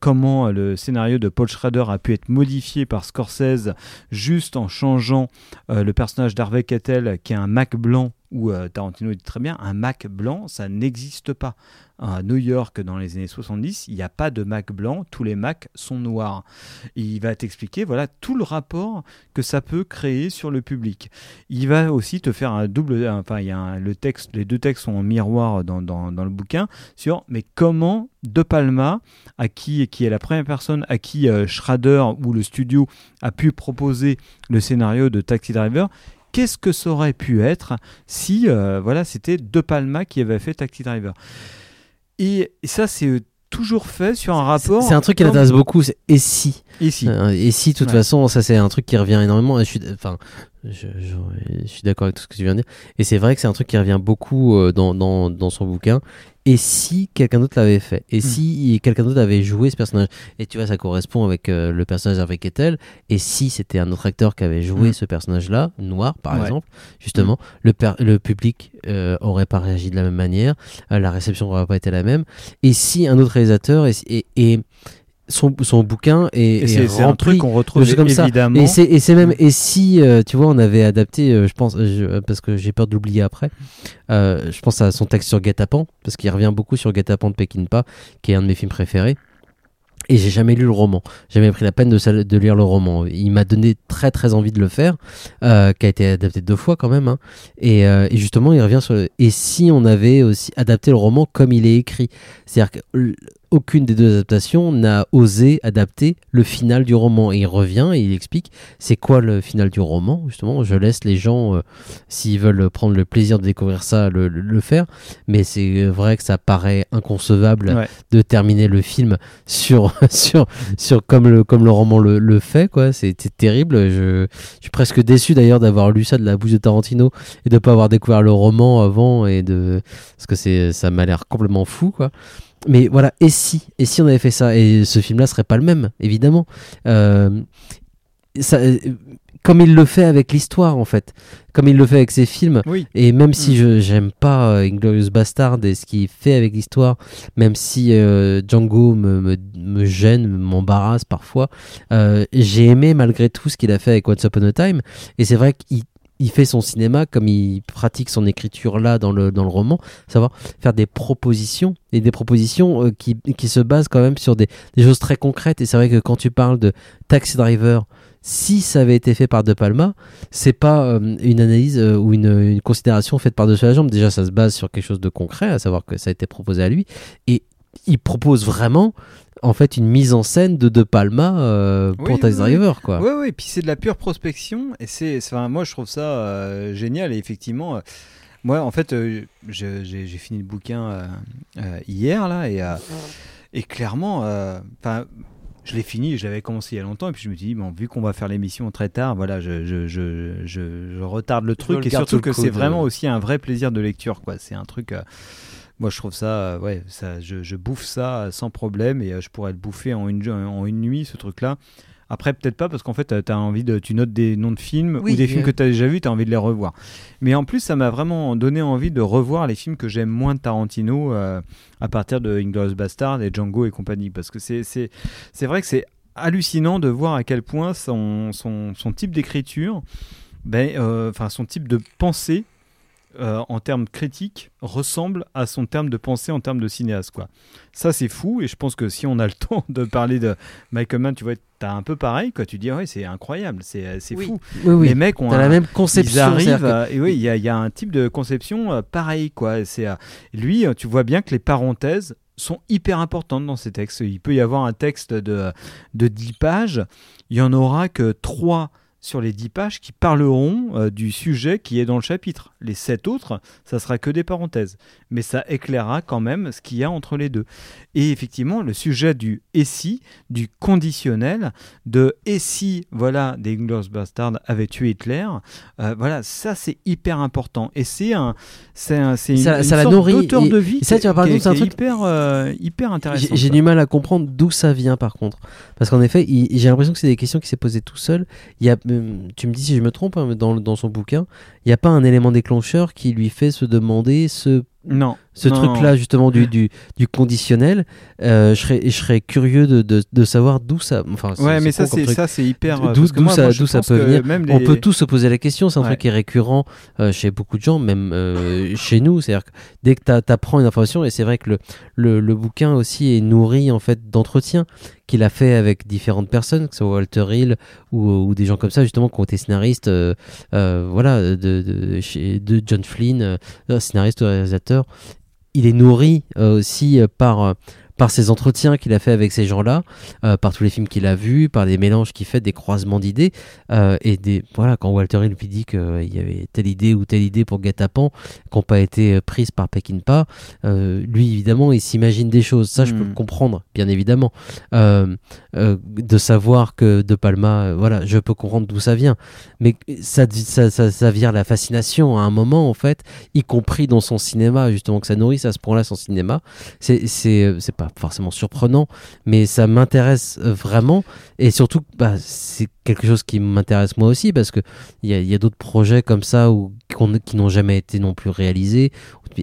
comment le scénario de Paul Schrader a pu être modifié par Scorsese juste en changeant le personnage d'Harvey Keitel, qui est un Mac blanc, où euh, Tarantino dit très bien, un Mac blanc, ça n'existe pas. À New York, dans les années 70, il n'y a pas de Mac blanc, tous les Macs sont noirs. Il va t'expliquer voilà tout le rapport que ça peut créer sur le public. Il va aussi te faire un double, enfin il y a le texte, les deux textes sont en miroir dans, dans, dans le bouquin sur mais comment De Palma, à qui qui est la première personne à qui euh, Schrader ou le studio a pu proposer le scénario de Taxi Driver. Qu'est-ce que ça aurait pu être si euh, voilà c'était De Palma qui avait fait Taxi Driver et, et ça c'est euh, toujours fait sur un rapport. C'est un truc qui l'intéresse beaucoup, c'est et si Et si. Euh, Et si, de toute Ouais. façon, ça c'est un truc qui revient énormément. Et je suis, enfin, je, je- je suis d'accord avec tout ce que tu viens de dire. Et c'est vrai que c'est un truc qui revient beaucoup euh, dans, dans, dans son bouquin. Et si quelqu'un d'autre l'avait fait? Hmm. Et si quelqu'un d'autre avait joué ce personnage? Et tu vois, ça correspond avec euh, le personnage avec Ethel. Et si c'était un autre acteur qui avait joué Mm. ce personnage-là, noir par Ouais. Hmm. exemple, justement, le, per- le public euh, aurait pas réagi de la même manière, euh, la réception aurait pas été la même. Et si un autre réalisateur et, et, et son, son bouquin est, Et est un rempli truc qu'on retrouve comme ça. évidemment. Et c'est et c'est même et si euh, tu vois on avait adapté, euh, je pense je- parce que j'ai peur de l'oublier après. euh, je pense à son texte sur Guet-apens parce qu'il revient beaucoup sur Guet-apens de Peckinpah, qui est un de mes films préférés. Et j'ai jamais lu le roman. Jamais pris la peine de, de lire le roman. Il m'a donné très très envie de le faire, euh, qui a été adapté deux fois quand même. hein. Et, euh, et justement, il revient sur. le- Et si on avait aussi adapté le roman comme il est écrit, c'est-à-dire qu'aucune des deux adaptations n'a osé adapter le final du roman. Et il revient et il explique c'est quoi le final du roman. Justement, je laisse les gens, euh, s'ils veulent prendre le plaisir de découvrir ça, le, le- le faire. Mais c'est vrai que ça paraît inconcevable Ouais. de terminer le film sur sur sur comme le comme le roman le, le fait quoi c'est terrible je, je suis presque déçu d'ailleurs d'avoir lu ça de la bouche de Tarantino et de pas avoir découvert le roman avant et de parce que c'est ça m'a l'air complètement fou quoi mais voilà et si et si on avait fait ça et ce film là serait pas le même évidemment Euh, ça, euh, comme il le fait avec l'histoire en fait comme il le fait avec ses films Oui. et même si Mm. je j'aime pas euh, Inglorious Bastard et ce qu'il fait avec l'histoire même si euh, Django me, me, me gêne m'embarrasse parfois j'ai aimé malgré tout ce qu'il a fait avec Once Upon a Time et c'est vrai qu'il il fait son cinéma comme il pratique son écriture là dans le, dans le roman, savoir faire des propositions et des propositions euh, qui, qui se basent quand même sur des, choses très concrètes. Et c'est vrai que quand tu parles de Taxi Driver, si ça avait été fait par De Palma, c'est pas euh, une analyse euh, ou une, une considération faite par dessus la jambe. Déjà, ça se base sur quelque chose de concret, à savoir que ça a été proposé à lui. Et il propose vraiment en fait une mise en scène de De Palma euh, pour Oui, Taxi oui, oui. Driver quoi. Ouais, ouais, puis c'est de la pure prospection et c'est, enfin, moi je trouve ça euh, génial et effectivement, euh, moi en fait, euh, j'ai, fini le bouquin euh, euh, hier là et, euh, et clairement, euh, enfin, je l'ai fini, je l'avais commencé il y a longtemps, et puis je me dis, bon, vu qu'on va faire l'émission très tard, voilà, je, je, je, je, je retarde le truc, et surtout que c'est vraiment aussi un vrai plaisir de lecture, quoi. C'est un truc. Euh, moi, je trouve ça, euh, ouais, ça, je, je bouffe ça euh, sans problème, et euh, je pourrais le bouffer en une, en une nuit, ce truc-là. Après, peut-être pas, parce qu'en fait, tu as envie de. Tu notes des noms de films Oui, ou des films euh. que tu as déjà vus, tu as envie de les revoir. Mais en plus, ça m'a vraiment donné envie de revoir les films que j'aime moins de Tarantino euh, à partir de Inglourious Bastard et Django et compagnie. Parce que c'est c'est- c'est vrai que c'est hallucinant de voir à quel point son, son, son type d'écriture, ben, euh, enfin son type de pensée euh, en termes critiques ressemble à son terme de pensée en termes de cinéaste. Quoi. Ça, c'est fou. Et je pense que si on a le temps de parler de Michael Mann, tu vois, t'as un peu pareil. Quoi. Tu dis, ouais, c'est incroyable, c'est c'est Oui. fou. Oui, oui. Les mecs ont un- la même conception, Ils arrivent, que- à- et oui, il y, a- il y a un type de conception euh, pareil. Quoi. C'est, euh, lui, euh, tu vois bien que les parenthèses sont hyper importantes dans ces textes. Il peut y avoir un texte de, de 10 pages, il y en aura que 3 sur les 10 pages qui parleront euh, du sujet qui est dans le chapitre. Les 7 autres, ça sera que des parenthèses. Mais ça éclairera quand même ce qu'il y a entre les deux. Et effectivement, le sujet du et si, du conditionnel, de et si, voilà, des Inglourious Bastards avaient tué Hitler, euh, voilà, ça c'est hyper important. Et c'est un, c'est un, c'est une, Ça- une ça la sorte d'auteur et- de vie et ça, qui- tu vois, par qui est- exemple, c'est un truc- hyper, euh, hyper intéressant. J'ai du mal à comprendre d'où ça vient par contre. Parce qu'en effet, il- j'ai l'impression que c'est des questions qui s'est posées tout seul. Il y a, tu me dis si je me trompe, hein, dans, dans son bouquin, il n'y a pas un élément déclencheur qui lui fait se demander ce, Non, ce truc-là justement du, du, du conditionnel. Euh, je, serais, je serais curieux de, de, de savoir d'où ça. Enfin, Ouais, mais ça, c'est- ça, c'est hyper, euh, D'où moi- ça, d'où ça peut venir. On peut tous se poser la question. C'est un Ouais. truc qui est récurrent euh, chez beaucoup de gens, même euh, chez nous. C'est-à-dire que dès que tu apprends une information, et c'est vrai que le, le, le bouquin aussi est nourri en fait d'entretiens qu'il a fait avec différentes personnes, que ce soit Walter Hill ou, ou des gens comme ça, justement, qui ont été scénaristes, euh, euh, voilà, de, de, John Flynn, euh, scénariste, réalisateur. Il est nourri euh, aussi euh, par, euh, par ces entretiens qu'il a fait avec ces gens-là, euh, par tous les films qu'il a vus, par des mélanges qu'il fait, des croisements d'idées. euh, et des, voilà, quand Walter Hill lui dit qu'il y avait telle idée ou telle idée pour Guet-apens qui n'ont pas été euh, prises par Peckinpah, euh, lui, évidemment, il s'imagine des choses. Ça, je peux Hmm. le comprendre, bien évidemment. Euh, euh, de savoir que De Palma, euh, voilà, je peux comprendre d'où ça vient. Mais ça, ça, ça, ça vient la fascination à un moment, en fait, y compris dans son cinéma, justement, que ça nourrisse à ce point-là son cinéma. C'est, c'est, euh, c'est forcément surprenant, mais ça m'intéresse euh, vraiment. Et surtout, bah, c'est quelque chose qui m'intéresse moi aussi, parce que il y a, y a d'autres projets comme ça qui n'ont jamais été non plus réalisés.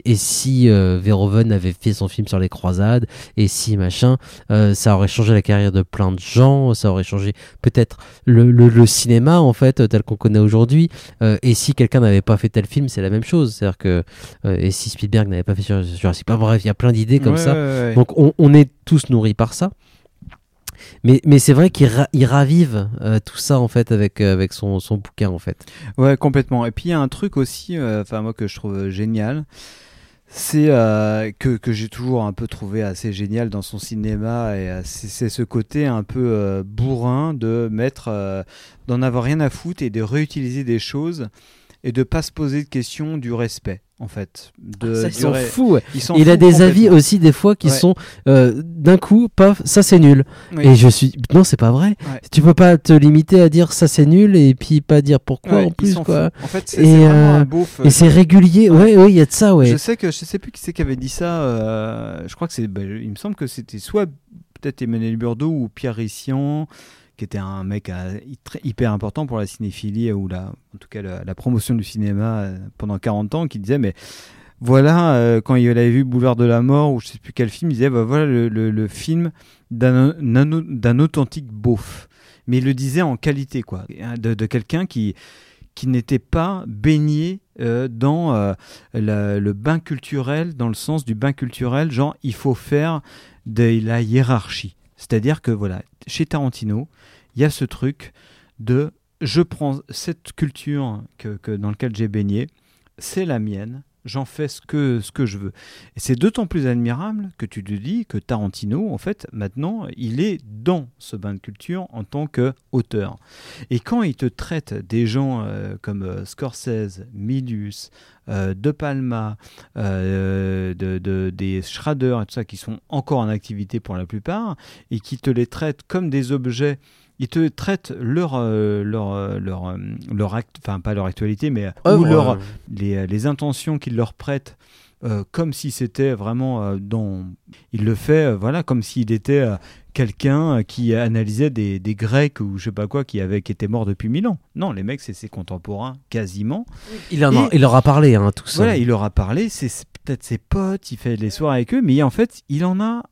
Et si euh, Verhoeven avait fait son film sur les croisades, et si machin, euh, ça aurait changé la carrière de plein de gens, ça aurait changé peut-être le, le, le cinéma en fait tel qu'on connaît aujourd'hui. Euh, et si quelqu'un n'avait pas fait tel film, c'est la même chose. C'est-à-dire que euh, et si Spielberg n'avait pas fait sur Jurassic Park, bref, il y a plein d'idées comme Ouais, ça. ouais, ouais. Donc on, on est tous nourris par ça. Mais, mais c'est vrai qu'il ra- il ravive euh, tout ça en fait avec, euh, avec son, bouquin en fait. Ouais, complètement. Et puis il y a un truc aussi, euh, enfin moi que je trouve génial, c'est que, que j'ai toujours un peu trouvé assez génial dans son cinéma et c'est ce côté un peu bourrin de mettre, d'en avoir rien à foutre et de réutiliser des choses et de pas se poser de questions du respect en fait. De, Ça, il du s'en ré- fout. ouais. il a des avis aussi des fois qui Ouais. sont euh, d'un coup, paf, ça c'est nul. Oui. Et je suis non, c'est pas vrai. Ouais. Tu peux pas te limiter à dire ça c'est nul et puis pas dire pourquoi Ouais, en plus quoi. fout. En fait, c'est- et c'est vraiment euh, un beauf, et c'est régulier. Ouais, ouais, il y a de ça, ouais. Je sais que je sais plus qui c'est qui avait dit ça. euh, je crois que c'est. bah, il me semble que c'était soit peut-être Emmanuel Burdeau ou Pierre Rissian, qui était un mec euh, hyper important pour la cinéphilie ou en tout cas la, promotion du cinéma euh, pendant 40 ans, qui disait mais voilà euh, quand il avait vu Boulevard de la Mort ou je sais plus quel film, il disait bah, voilà le, film d'un authentique beauf. Mais il le disait en qualité quoi, de, de quelqu'un qui qui n'était pas baigné dans le bain culturel, dans le sens du bain culturel, genre il faut faire de la hiérarchie. C'est-à-dire que voilà, chez Tarantino, il y a ce truc de je prends cette culture que, dans laquelle j'ai baigné, c'est la mienne, j'en fais ce que, ce que je veux. Et c'est d'autant plus admirable que tu te dis que Tarantino, en fait, maintenant, il est dans ce bain de culture en tant qu'auteur. Et quand il te traite des gens euh, comme euh, Scorsese, Milius, euh, De Palma, de, de- des Schrader et tout ça, qui sont encore en activité pour la plupart, et qui te les traite comme des objets ils te traitent leur euh, leur euh, leur euh, leur enfin pas leur actualité mais ou leur les, les intentions qu'ils leur prêtent euh, comme si c'était vraiment euh, dans il le fait euh, voilà comme s'il était quelqu'un qui analysait des, des Grecs ou je sais pas quoi qui avaient qui étaient morts depuis mille ans non les mecs c'est ses contemporains quasiment Il, en a- il leur a parlé, hein, tout ça. voilà, il leur a parlé, c'est peut-être ses potes, il fait les soirées avec eux, mais en fait, il en a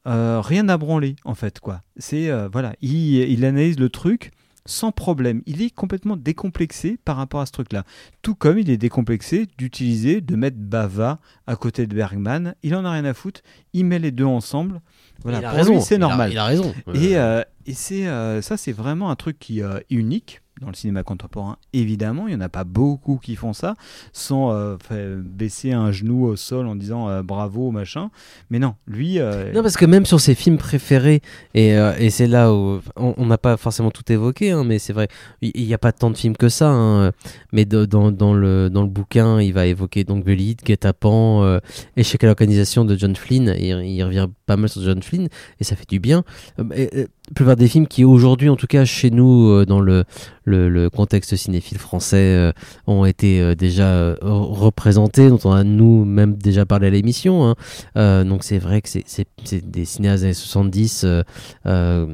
rien à branler, en fait, quoi. C'est, voilà, il, il analyse le truc sans problème. Il est complètement décomplexé par rapport à ce truc-là. Tout comme il est décomplexé d'utiliser, de mettre Bava à côté de Bergman. Il en a rien à foutre. Il met les deux ensemble. Voilà, Il a pour raison, c'est il a- normal. il a raison. Et, euh, et c'est, euh, ça, c'est vraiment un truc qui euh, est unique dans le cinéma contemporain. Évidemment, il n'y en a pas beaucoup qui font ça sans euh, baisser un genou au sol en disant euh, bravo, machin. Mais non, lui. euh, Non, parce que même sur ses films préférés, et, euh, et c'est là où on n'a pas forcément tout évoqué, hein, mais c'est vrai, il n'y a pas tant de films que ça. hein, mais dans, dans, le, dans le bouquin, il va évoquer donc Belite, Guet-apens, Échec à l'organisation de John Flynn. Il, revient pas mal sur John Flynn, et ça fait du bien. La plupart des films qui aujourd'hui, en tout cas chez nous, euh, dans le, le, le contexte cinéphile français, euh, ont été euh, déjà représentés, dont on a nous même déjà parlé à l'émission. hein. Donc c'est vrai que c'est- des cinéastes des années 70 euh, euh,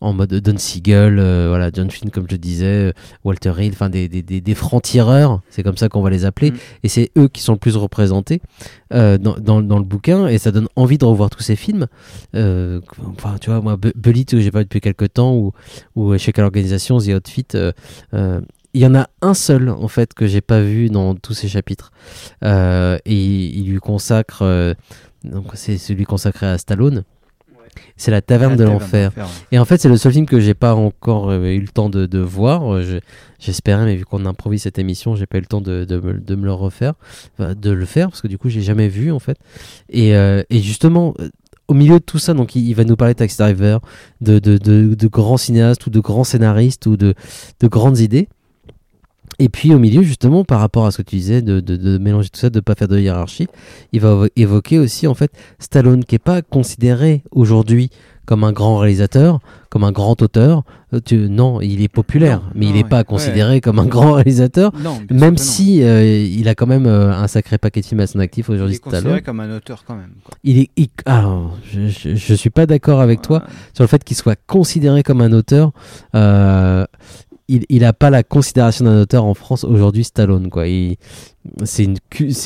en mode Don Siegel, euh, voilà, John Flynn comme je disais, euh, Walter Hill, enfin des, des, des, des francs-tireurs, c'est comme ça qu'on va les appeler, et c'est eux qui sont le plus représentés euh, dans, dans, dans le bouquin, et ça donne envie de revoir tous ces films. Euh, enfin, tu vois, moi, Bu- Bullitt, que j'ai pas vu depuis quelques temps, ou, ou Échec à l'organisation, The Outfit, il y en a un seul en fait que j'ai pas vu dans tous ces chapitres. Et il, il lui consacre donc c'est celui consacré à Stallone c'est la taverne La de l'enfer ouais. et en fait c'est le seul film que j'ai pas encore euh, eu le temps de, de voir Euh, je- j'espérais mais vu qu'on improvise cette émission j'ai pas eu le temps de, de, me, de me le refaire Enfin, de le faire parce que du coup j'ai jamais vu en fait et, euh, et justement euh, au milieu de tout ça, donc il, il va nous parler de Taxi Driver, de, de, de, de grands cinéastes ou de grands scénaristes ou de, de grandes idées. Et puis au milieu, justement, par rapport à ce que tu disais, de, de, de mélanger tout ça, de pas faire de hiérarchie, il va évo- évoquer aussi en fait Stallone, qui est pas considéré aujourd'hui comme un grand réalisateur, comme un grand auteur. Euh, tu- non, il est populaire, Non, mais il n'est pas ouais. considéré comme un grand réalisateur, Non, même si euh, il a quand même euh, un sacré paquet de films à son actif Il aujourd'hui. est considéré comme un auteur quand même. quoi. Il est, il- ah, je, je suis pas d'accord avec toi sur le fait qu'il soit considéré comme un auteur. Euh, il, il a pas la considération d'un auteur en France aujourd'hui, Stallone. Quoi. C'est une,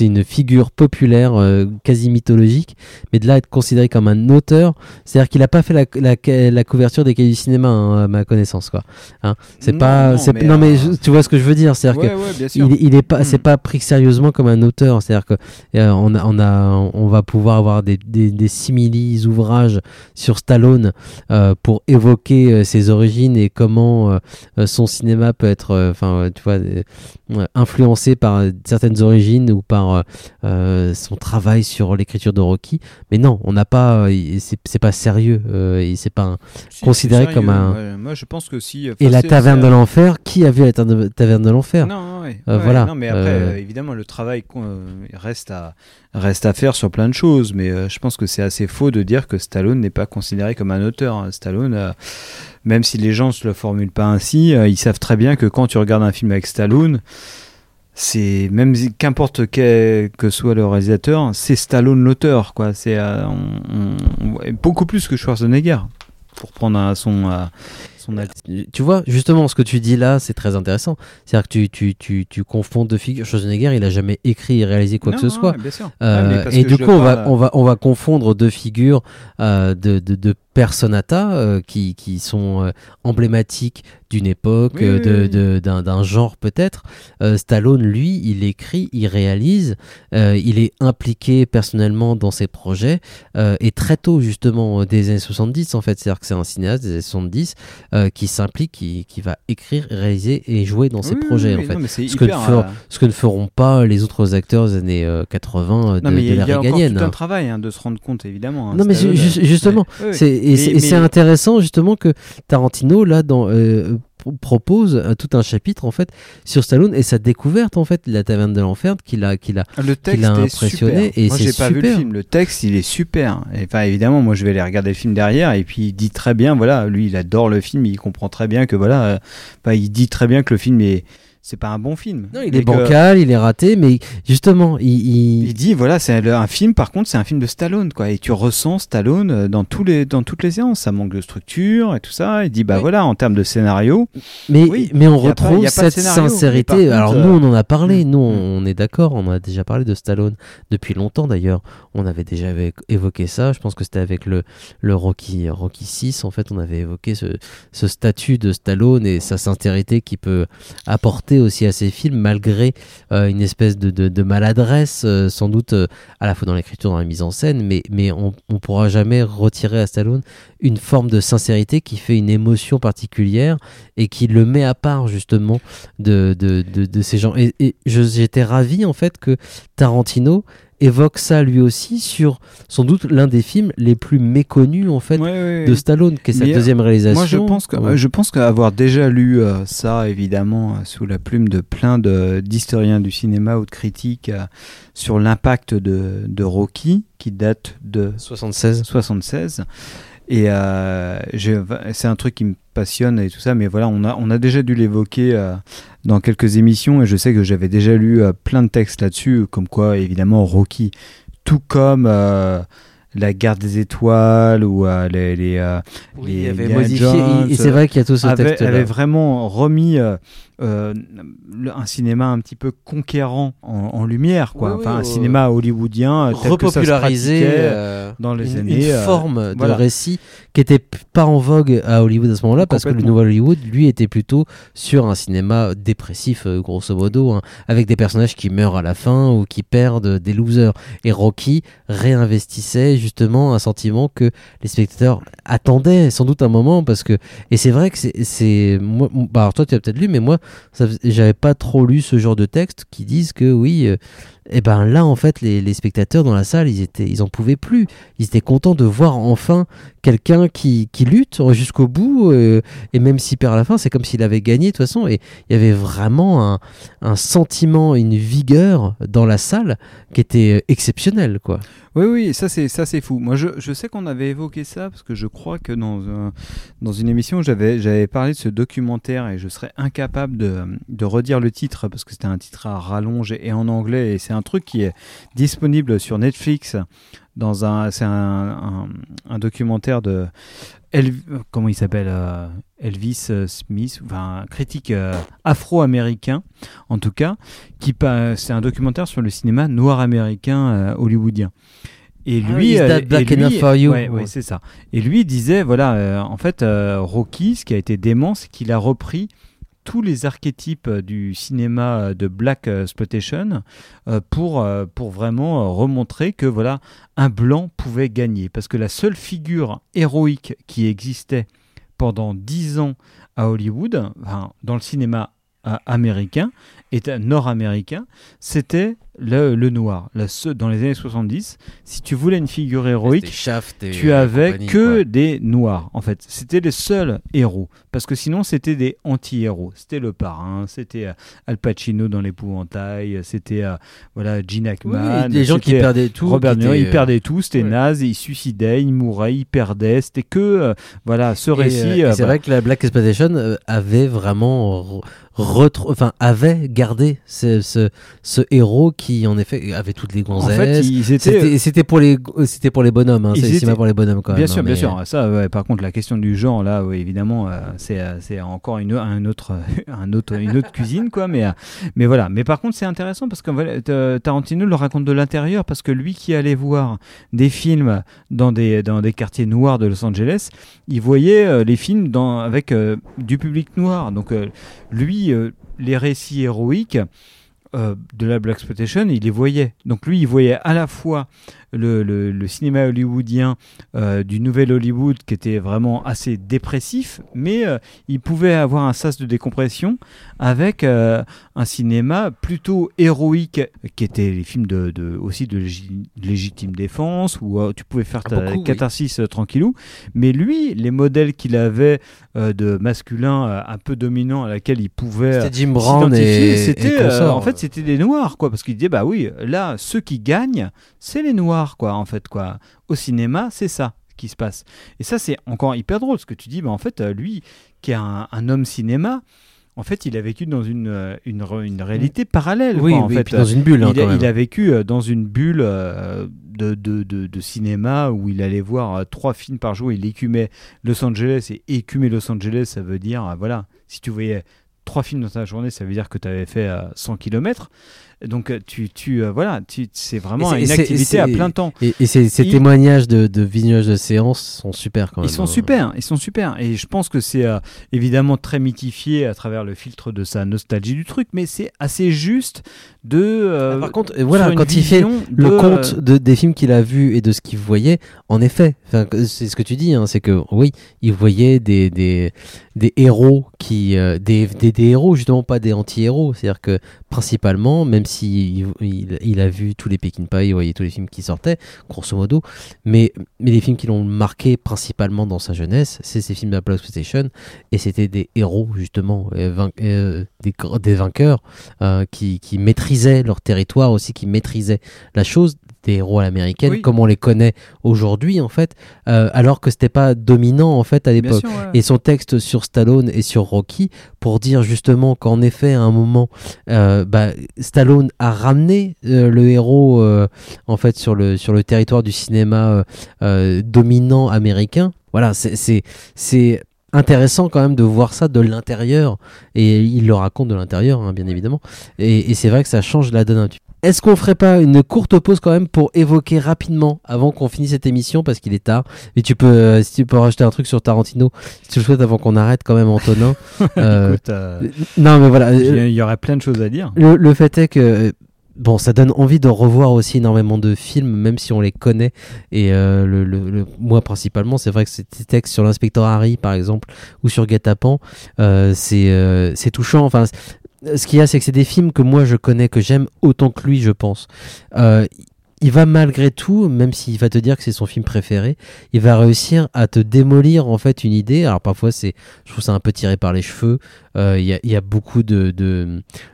une figure populaire, euh, quasi mythologique, mais de là être considéré comme un auteur, c'est-à-dire qu'il a pas fait la, la, la couverture des cahiers du cinéma, hein, à ma connaissance. Quoi. Hein, c'est pas, non, c'est- mais, non, mais euh, tu vois ce que je veux dire, c'est-à-dire Ouais, que ouais, il, il est pas, Mm. c'est pas pris sérieusement comme un auteur, c'est-à-dire que euh, on a, on a, on va pouvoir avoir des, des, des similis ouvrages sur Stallone euh, pour évoquer euh, ses origines et comment son cinéma peut être, enfin, tu vois, influencé par euh, certaines origines ou par euh, euh, son travail sur l'écriture de Rocky. Mais non, on n'a pas, euh, c'est pas sérieux, et c'est pas un- Si, considéré comme un. ouais. Moi, je pense que si. Et la taverne de l'enfer, qui a vu la taverne de- l'enfer? Non, ouais, ouais, Voilà. Non, mais après, évidemment, le travail reste à reste à faire sur plein de choses. Mais je pense que c'est assez faux de dire que Stallone n'est pas considéré comme un auteur. hein. Stallone, même si les gens ne se le formulent pas ainsi, euh, ils savent très bien que quand tu regardes un film avec Stallone, c'est même qu'importe quel que soit le réalisateur, c'est Stallone l'auteur, quoi. C'est euh, beaucoup plus que Schwarzenegger pour prendre son euh, son tu vois, justement, ce que tu dis là, c'est très intéressant. C'est-à-dire que tu, tu, tu, tu confonds deux figures. Schwarzenegger, il a jamais écrit et réalisé quoi Non, que ce non, soit. ouais, bien sûr. Euh, Ah, et que du coup, on va, parle- on, va, on va confondre deux figures euh, de, de, de personata euh, qui, qui sont euh, emblématiques d'une époque, Oui, euh, oui, d'un genre peut-être. Euh, Stallone, lui, il écrit, il réalise, euh, il est impliqué personnellement dans ses projets euh, et très tôt justement des années 70 en fait, c'est-à-dire que c'est un cinéaste des années 70 euh, qui s'implique, qui, qui va écrire, réaliser et jouer dans ses Oui, projets en fait. non, c'est ce, que ne hyper, fer- ce que ne feront pas les autres acteurs des années euh, 80 euh, de, Non, mais de Réganienne. tout un hein. travail hein, de se rendre compte, évidemment. hein, Non mais ju- justement, ouais, c'est c'est- c'est intéressant justement que Tarantino là dans propose euh, tout un chapitre en fait sur Stallone et sa découverte en fait de la taverne de l'enfer qu'il a qu'il a Le qui l'a est impressionné super. et moi, j'ai pas vu le super. film. Le texte, il est super. Et, enfin, évidemment, moi, je vais aller regarder le film derrière. Et puis, il dit très bien, voilà, lui, il adore le film. Il comprend très bien que, voilà, euh, enfin, il dit très bien que le film est, c'est pas un bon film. Non, il est que- bancal, il est raté, mais justement, il, il- Il dit voilà c'est un film par contre c'est un film de Stallone quoi et tu ressens Stallone euh, dans tous les dans toutes les séances ça manque de structure et tout ça il dit bah Oui. voilà en termes de scénario mais, Oui, mais on y a pas- retrouve pas cette scénario, sincérité. contre, Alors euh, nous, on en a parlé, mm, nous, mm. on est d'accord, on a déjà parlé de Stallone depuis longtemps d'ailleurs. On avait déjà évo- évoqué ça. Je pense que c'était avec le le Rocky Rocky 6 en fait, on avait évoqué ce ce statut de Stallone et sa sincérité qui peut apporter aussi à ses films malgré euh, une espèce de, maladresse euh, sans doute euh, à la fois dans l'écriture dans la mise en scène mais on on pourra jamais retirer à Stallone une forme de sincérité qui fait une émotion particulière et qui le met à part justement de, ces gens. Et, j'étais ravi en fait que Tarantino évoque ça lui aussi sur sans doute l'un des films les plus méconnus en fait Ouais, ouais, de. Stallone, qui est sa euh, deuxième réalisation. Moi, je pense que Ouais. je pense qu'avoir déjà lu euh, ça, évidemment, euh, sous la plume de plein de d'historiens du cinéma ou de critiques euh, sur l'impact de, de Rocky, qui date de 76. 76. Et euh, c'est un truc qui me passionne et tout ça, mais voilà, on a, on a déjà dû l'évoquer euh, dans quelques émissions et je sais que j'avais déjà lu euh, plein de textes là-dessus, comme quoi, évidemment, Rocky, tout comme la guerre des étoiles ou euh, les, les, euh, Oui, les avait modifié, Jones, et c'est vrai qu'il y a tout ce avait, texte-là. avait vraiment remis euh, euh, un cinéma un petit peu conquérant en, en lumière, quoi. Oui, oui, enfin, un euh, cinéma hollywoodien euh, tel que ça se euh, dans les une, années une forme de voilà. récit qui était pas en vogue à Hollywood à ce moment-là parce que le nouvel Hollywood lui était plutôt sur un cinéma dépressif grosso modo hein, avec des personnages qui meurent à la fin ou qui perdent des losers et Rocky réinvestissait justement un sentiment que les spectateurs attendaient sans doute un moment parce que et c'est vrai que c'est moi bah alors toi tu as peut-être lu mais moi j'avais pas trop lu ce genre de texte qui disent que oui euh, et ben là en fait les, spectateurs dans la salle ils étaient ils en pouvaient plus. Ils étaient contents de voir enfin quelqu'un qui, qui lutte jusqu'au bout euh, et même s'il perd à la fin c'est comme s'il avait gagné de toute façon. Et il y avait vraiment un, un sentiment une vigueur dans la salle qui était euh, exceptionnel quoi. Oui, oui, ça c'est ça c'est fou. Moi, je, sais qu'on avait évoqué ça parce que je crois que dans un- dans une émission j'avais j'avais parlé de ce documentaire et je serais incapable de, de redire le titre parce que c'était un titre à rallonge et, en anglais c'est un truc qui est disponible sur Netflix dans un c'est un, un, un documentaire de Elv- comment il s'appelle euh, Elvis euh, Smith, enfin un critique euh, afro-américain en tout cas, qui c'est un documentaire sur le cinéma noir américain hollywoodien. Et Ah, lui, et lui- Enough for You? Ouais, ouais, Ouais. c'est ça. Et lui disait, voilà, euh, en fait, euh, Rocky, ce qui a été dément, c'est qu'il a repris tous les archétypes euh, du cinéma euh, de black exploitation euh, pour vraiment remontrer que voilà un blanc pouvait gagner. Parce que la seule figure héroïque qui existait pendant dix ans à Hollywood, dans le cinéma américain, nord-américain, c'était le, le noir. La dans les années 70, si tu voulais une figure héroïque, et tu avais que quoi. des noirs, en fait. C'était les seuls héros. Parce que sinon, c'était des anti-héros. C'était le parrain, c'était euh, Al Pacino dans l'épouvantail, c'était euh, voilà, Gene Hackman. Oui, des gens qui euh, perdaient tout, Robert De Niro, il perdait tout, c'était ouais. naze, il suicidait, il mourait, il perdait. C'était que, euh, voilà, ce Et, récit. euh, euh, c'est bah, vrai que la Black Exploitation euh, avait vraiment enfin avait gardé ce, ce, ce héros qui qui en effet avait toutes les En fait, gonzesses. ils étaient- C'était c'était pour les c'était pour les bonhommes. Hein. C'est étaient- pour les bonhommes quand bien même. sûr, hein, bien mais, sûr. Ça, ouais, par contre, la question du genre, là, ouais, évidemment, euh, c'est euh, c'est encore une, un autre, un autre, une autre cuisine, quoi. Mais, euh, mais voilà. Mais par contre, c'est intéressant parce que euh, Tarantino le raconte de l'intérieur parce que lui qui allait voir des films dans des, dans des quartiers noirs de Los Angeles, il voyait euh, les films dans, avec euh, du public noir. Donc, euh, lui, euh, les récits héroïques. Euh, de la Black Exploitation, il les voyait. Donc lui, il voyait à la fois le, le- le cinéma hollywoodien euh, du nouvel Hollywood qui était vraiment assez dépressif, mais euh, il pouvait avoir un sas de décompression avec euh, un cinéma plutôt héroïque qui était les films de, de- aussi de légi- légitime défense où tu pouvais faire ta Beaucoup, oui. catharsis tranquillou. Mais lui, les modèles qu'il avait de masculin un peu dominant à laquelle il pouvait s'identifier, c'était en fait c'était des noirs quoi parce qu'il disait bah oui là ceux qui gagnent c'est les noirs quoi en fait quoi au cinéma c'est ça qui se passe et ça c'est encore hyper drôle ce que tu dis bah en fait euh, lui qui est un, un homme cinéma en fait, il a vécu dans une, euh, une, réalité parallèle. Oui, quoi, en oui, fait. dans une bulle, hein, il, a, il vécu euh, dans une bulle euh, de, de, de, de cinéma où il allait voir euh, trois films par jour. Il écumait Los Angeles. Et écumer Los Angeles, ça veut dire, euh, voilà, si tu voyais trois films dans ta journée, ça veut dire que tu avais fait euh, 100 km. Donc, euh, tu, tu, euh, voilà, tu, c'est vraiment une activité à plein temps. Et, et ces, témoignages de, de visionnage de séances sont super quand même. Ils sont hein. super, ils sont super. Et je pense que c'est euh, évidemment très mythifié à travers le filtre de sa nostalgie du truc, mais c'est assez juste de. euh, Ah, Par contre, voilà, quand il fait le compte de, des films qu'il a vus et de ce qu'il voyait, en effet, c'est ce que tu dis, hein, c'est que oui, il voyait des, des, des héros qui, euh, des, des, des héros justement pas des anti-héros, c'est-à-dire que principalement, même si il, il- a vu tous les Pekin Pie, il voyait tous les films qui sortaient, grosso modo, mais, mais les films qui l'ont marqué principalement dans sa jeunesse, c'est ces films de la PlayStation, et c'était des héros justement, euh, euh, des, des vainqueurs euh, qui, qui maîtrisaient leur territoire aussi, qui maîtrisaient la chose des héros à l'américaine Oui. comme on les connaît aujourd'hui en fait euh, alors que c'était pas dominant en fait à l'époque ouais. et son texte sur Stallone et sur Rocky pour dire justement qu'en effet à un moment euh, bah, Stallone a ramené euh, le héros en fait sur le sur le territoire du cinéma dominant américain voilà c'est c'est c'est intéressant quand même de voir ça de l'intérieur et il le raconte de l'intérieur hein, bien évidemment et, et c'est vrai que ça change la donne un petit peu. Est-ce qu'on ferait pas une courte pause quand même pour évoquer rapidement avant qu'on finisse cette émission parce qu'il est tard et tu peux euh, si tu peux rajouter un truc sur Tarantino si tu le souhaites avant qu'on arrête quand même Antonin Euh, Écoute, euh, non mais voilà il y aurait plein de choses à dire. le, le fait est que bon, ça donne envie de revoir aussi énormément de films, même si on les connaît. Et euh, le, le- le- moi, principalement, c'est vrai que ces textes sur l'inspecteur Harry, par exemple, ou sur Guet-apens, euh, c'est euh, touchant. Enfin, ce qu'il y a, c'est que c'est des films que moi je connais, que j'aime autant que lui, je pense. Euh, il va malgré tout, même s'il va te dire que c'est son film préféré, il va réussir à te démolir en fait une idée. Alors parfois c'est, je trouve ça un peu tiré par les cheveux. Euh, Il y, a, beaucoup de,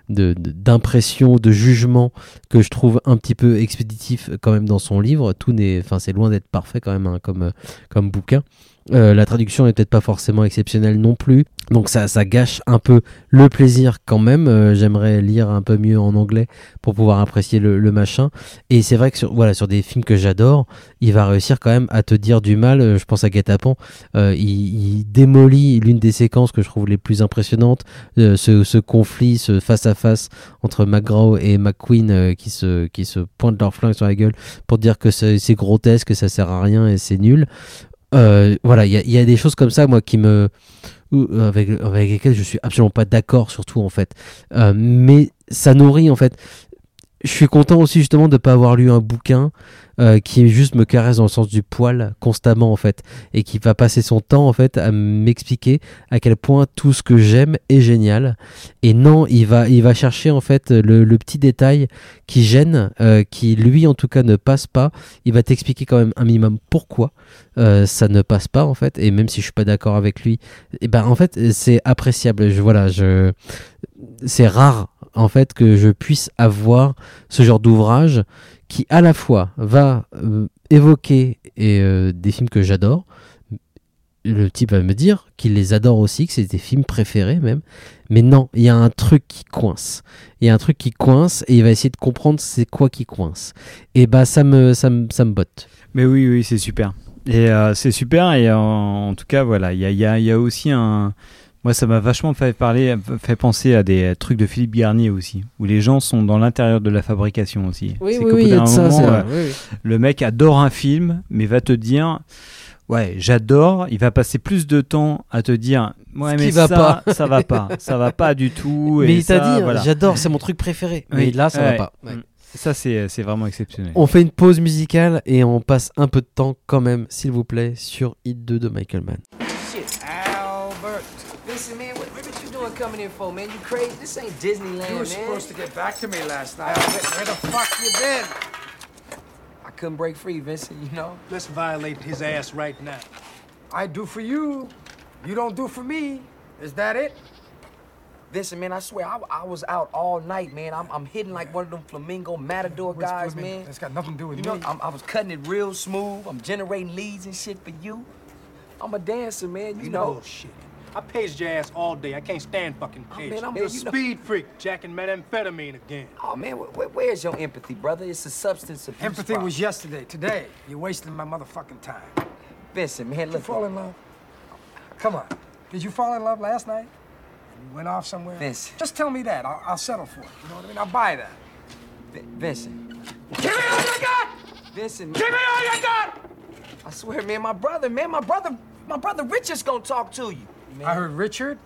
d'impressions, de, jugements que je trouve un petit peu expéditifs quand même dans son livre. Tout n'est, enfin c'est loin d'être parfait quand même hein, comme, euh, comme bouquin. Euh, la traduction n'est peut-être pas forcément exceptionnelle non plus, donc ça, ça gâche un peu le plaisir quand même. Euh, J'aimerais lire un peu mieux en anglais pour pouvoir apprécier le, machin. Et c'est vrai que sur, voilà, sur des films que j'adore, il va réussir quand même à te dire du mal. Euh, Je pense à Guet-apens. Euh, il, démolit l'une des séquences que je trouve les plus impressionnantes, ce, ce conflit, ce face-à-face entre McGraw et McQueen qui, se, qui se pointent leur flingue sur la gueule pour dire que c'est grotesque, que ça sert à rien et c'est nul. Voilà, il y a, y a des choses comme ça, moi, qui me. Euh, Avec, avec lesquelles je suis absolument pas d'accord, surtout, en fait. Euh, mais ça nourrit, en fait. Je suis content aussi, justement, de pas avoir lu un bouquin euh, qui juste me caresse dans le sens du poil constamment, en fait. Et qui va passer son temps, en fait, à m'expliquer à quel point tout ce que j'aime est génial. Et non, il va, il va chercher, en fait, le, petit détail qui gêne, euh, qui, lui, en tout cas, ne passe pas. Il va t'expliquer quand même un minimum pourquoi euh, ça ne passe pas en fait et même si je suis pas d'accord avec lui et ben en fait c'est appréciable je voilà je c'est rare en fait que je puisse avoir ce genre d'ouvrage qui à la fois va euh, évoquer et, euh, des films que j'adore le type va me dire qu'il les adore aussi, que c'est des films préférés même. Mais non, il y a un truc qui coince. Il y a un truc qui coince et il va essayer de comprendre c'est quoi qui coince. Et bah ça me, ça me, ça me botte. Mais oui, oui, c'est super. Et euh, c'est super. Et en, tout cas, voilà, il y a, y a aussi un. Moi, ça m'a vachement fait parler, fait penser à des trucs de Philippe Garnier aussi, où les gens sont dans l'intérieur de la fabrication aussi. Oui, C'est oui, qu'au oui, ça, moment, euh, oui, le mec adore un film, mais va te dire, ouais, j'adore. Il va passer plus de temps à te dire, ouais, Ce mais qui va ça, pas. ça va pas, ça va pas du tout. Mais et il t'a ça, dit, voilà. j'adore, c'est mon truc préféré. Mais là, ça va ouais. pas. Ouais. Mm. Ça, c'est c'est vraiment exceptionnel. On fait une pause musicale et on passe un peu de temps quand même, s'il vous plaît, sur Hit 2 de Michael Mann. Shit, Albert. Listen, man, what, what you doing coming in for, man? You crazy? This ain't Disneyland, man. You were man. supposed to get back to me last night. Where, where the fuck you been? I couldn't break free, Vincent, you know? Let's violate his ass right now. I do for you. You don't do for me. Is that it? Listen, man, I swear, I, I was out all night, man. I'm, I'm hitting like one of them flamingo matador What's guys, flamingo? man. That's got nothing to do with You know, me. I'm, I was cutting it real smooth. I'm generating leads and shit for you. I'm a dancer, man, you That's know. bullshit. I paged your ass all day. I can't stand fucking oh, page. man, I'm- You're a man, you know- speed freak, jacking methamphetamine again. Oh, man, wh- wh- where's your empathy, brother? It's a substance abuse Empathy problem. was yesterday. Today, you're wasting my motherfucking time. Vincent, man, Did you look. fall in love? Come on. Did you fall in love last night? And you went off somewhere? Vince. Just tell me that. I'll, I'll settle for it. You know what I mean? I'll buy that. Vi- Vincent. Give me all you got! Vincent. Give me all you got! I swear, man, my brother, man, my brother, my brother Richard's gonna talk to you. Man. I heard Richard.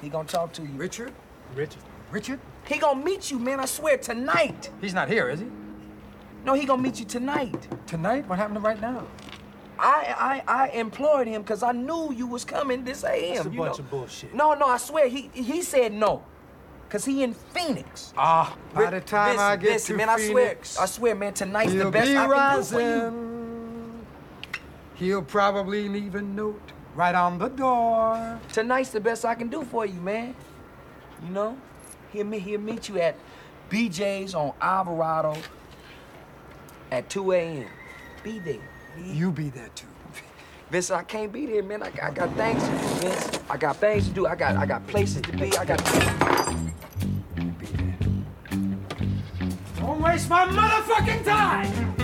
He gonna talk to you. Richard? Richard. Richard? He gonna meet you, man. I swear tonight. He's not here, is he? No, he gonna meet you tonight. Tonight? What happened to right now? I I I implored him because I knew you was coming this AM. That's a you bunch know? of bullshit. No, no, I swear he he said no, cause he in Phoenix. Ah, by the time listen, I get listen, to man, Phoenix, I swear, I swear, man, tonight's he'll the best be I can do for you. rising. He'll probably leave a note right on the door. Tonight's the best I can do for you, man. You know, he'll meet he'll meet you at BJ's on Alvarado at 2 a.m. Be there. You be there too. Vince, I can't be there, man. I, I got things to do, Vince. I got things to do. I got I got places to be. I got. Don't waste my motherfucking time!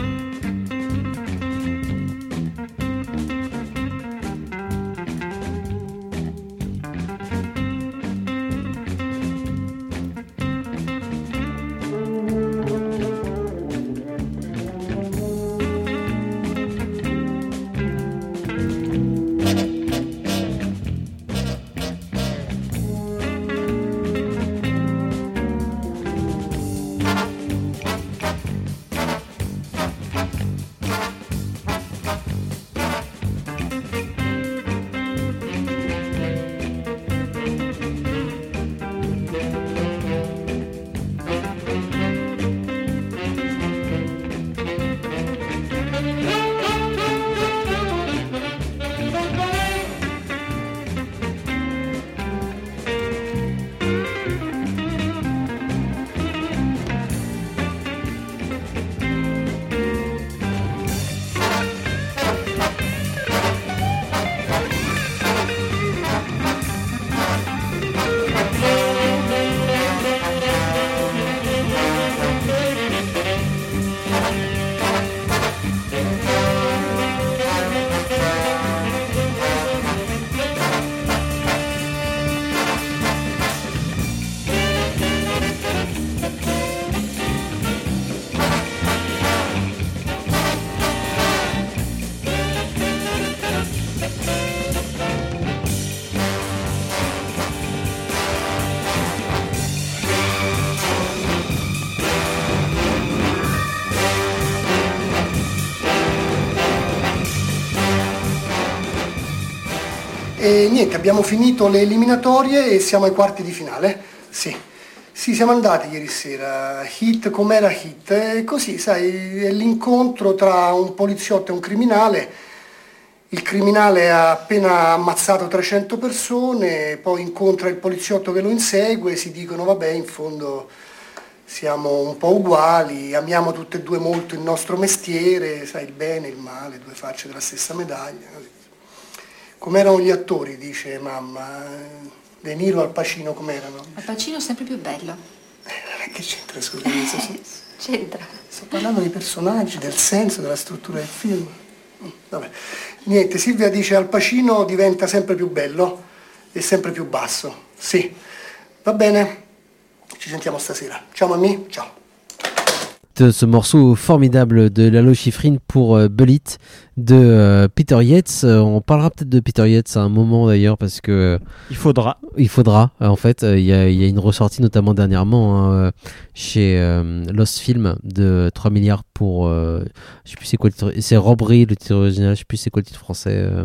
E niente, abbiamo finito le eliminatorie e siamo ai quarti di finale. Sì. Sì, siamo andati ieri sera. Hit com'era hit. E così, sai, è l'incontro tra un poliziotto e un criminale. Il criminale ha appena ammazzato 300 persone, poi incontra il poliziotto che lo insegue, si dicono vabbè, in fondo siamo un po' uguali, amiamo tutte e due molto il nostro mestiere, sai, il bene e il male, due facce della stessa medaglia. così. Com'erano gli attori, dice mamma. De Niro al Pacino com'erano? Al Pacino sempre più bello. Che c'entra sorriso? C'entra. Sto parlando dei personaggi, del senso, della struttura del film. Mm, Vabbè. Niente, Silvia dice Al Pacino diventa sempre più bello e sempre più basso. Sì. Va bene. Ci sentiamo stasera. Ciao mammi, ciao. Ce morceau formidable de Lalo Schifrin pour euh, Bullet de euh, Peter Yates. Euh, on parlera peut-être de Peter Yates à un moment d'ailleurs parce que Il faudra. Il faudra. euh, En fait, euh, il y, a, il y a une ressortie notamment dernièrement hein, euh, chez euh, Lost Film de 3 milliards pour. euh, je sais plus c'est quoi le titre. C'est Robbery le titre original. Je sais plus c'est quoi le titre français. euh.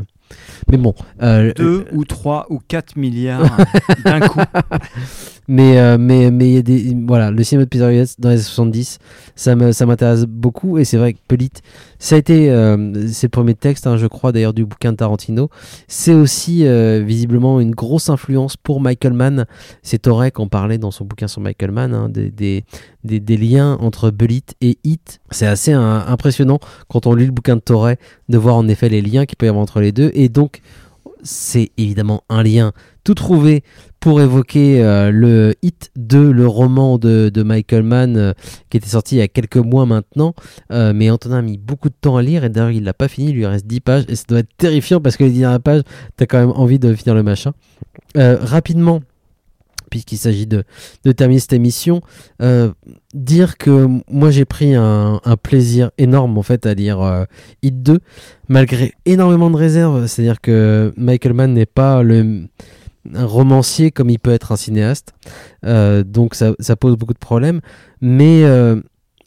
Mais bon. euh, 2 ou 3 ou 4 milliards d'un coup. mais euh, mais mais il y a des voilà le cinéma de Peter Yates dans les années 70 ça m'intéresse beaucoup et c'est vrai que Pelit ça a été euh, c'est le premier texte hein, je crois d'ailleurs du bouquin de Tarantino. C'est aussi euh, visiblement une grosse influence pour Michael Mann. C'est Torek en parlait dans son bouquin sur Michael Mann hein, des, des, des, liens entre Bullet et Hit c'est assez impressionnant quand on lit le bouquin de Torre de voir en effet les liens qu'il peut y avoir entre les deux. Et donc c'est évidemment un lien tout trouvé pour évoquer euh, le hit de le roman de, de Michael Mann euh, qui était sorti il y a quelques mois maintenant. Euh, mais Antonin a mis beaucoup de temps à lire et d'ailleurs il l'a pas fini, il lui reste 10 pages et ça doit être terrifiant parce que les 10 dernières pages, t'as quand même envie de finir le machin. Rapidement, puisqu'il s'agit de, de terminer cette émission, euh, dire que moi j'ai pris un, un plaisir énorme en fait à lire euh, Hit 2, malgré énormément de réserves, c'est-à-dire que Michael Mann n'est pas le un romancier comme il peut être un cinéaste, Euh, donc ça, ça pose beaucoup de problèmes, mais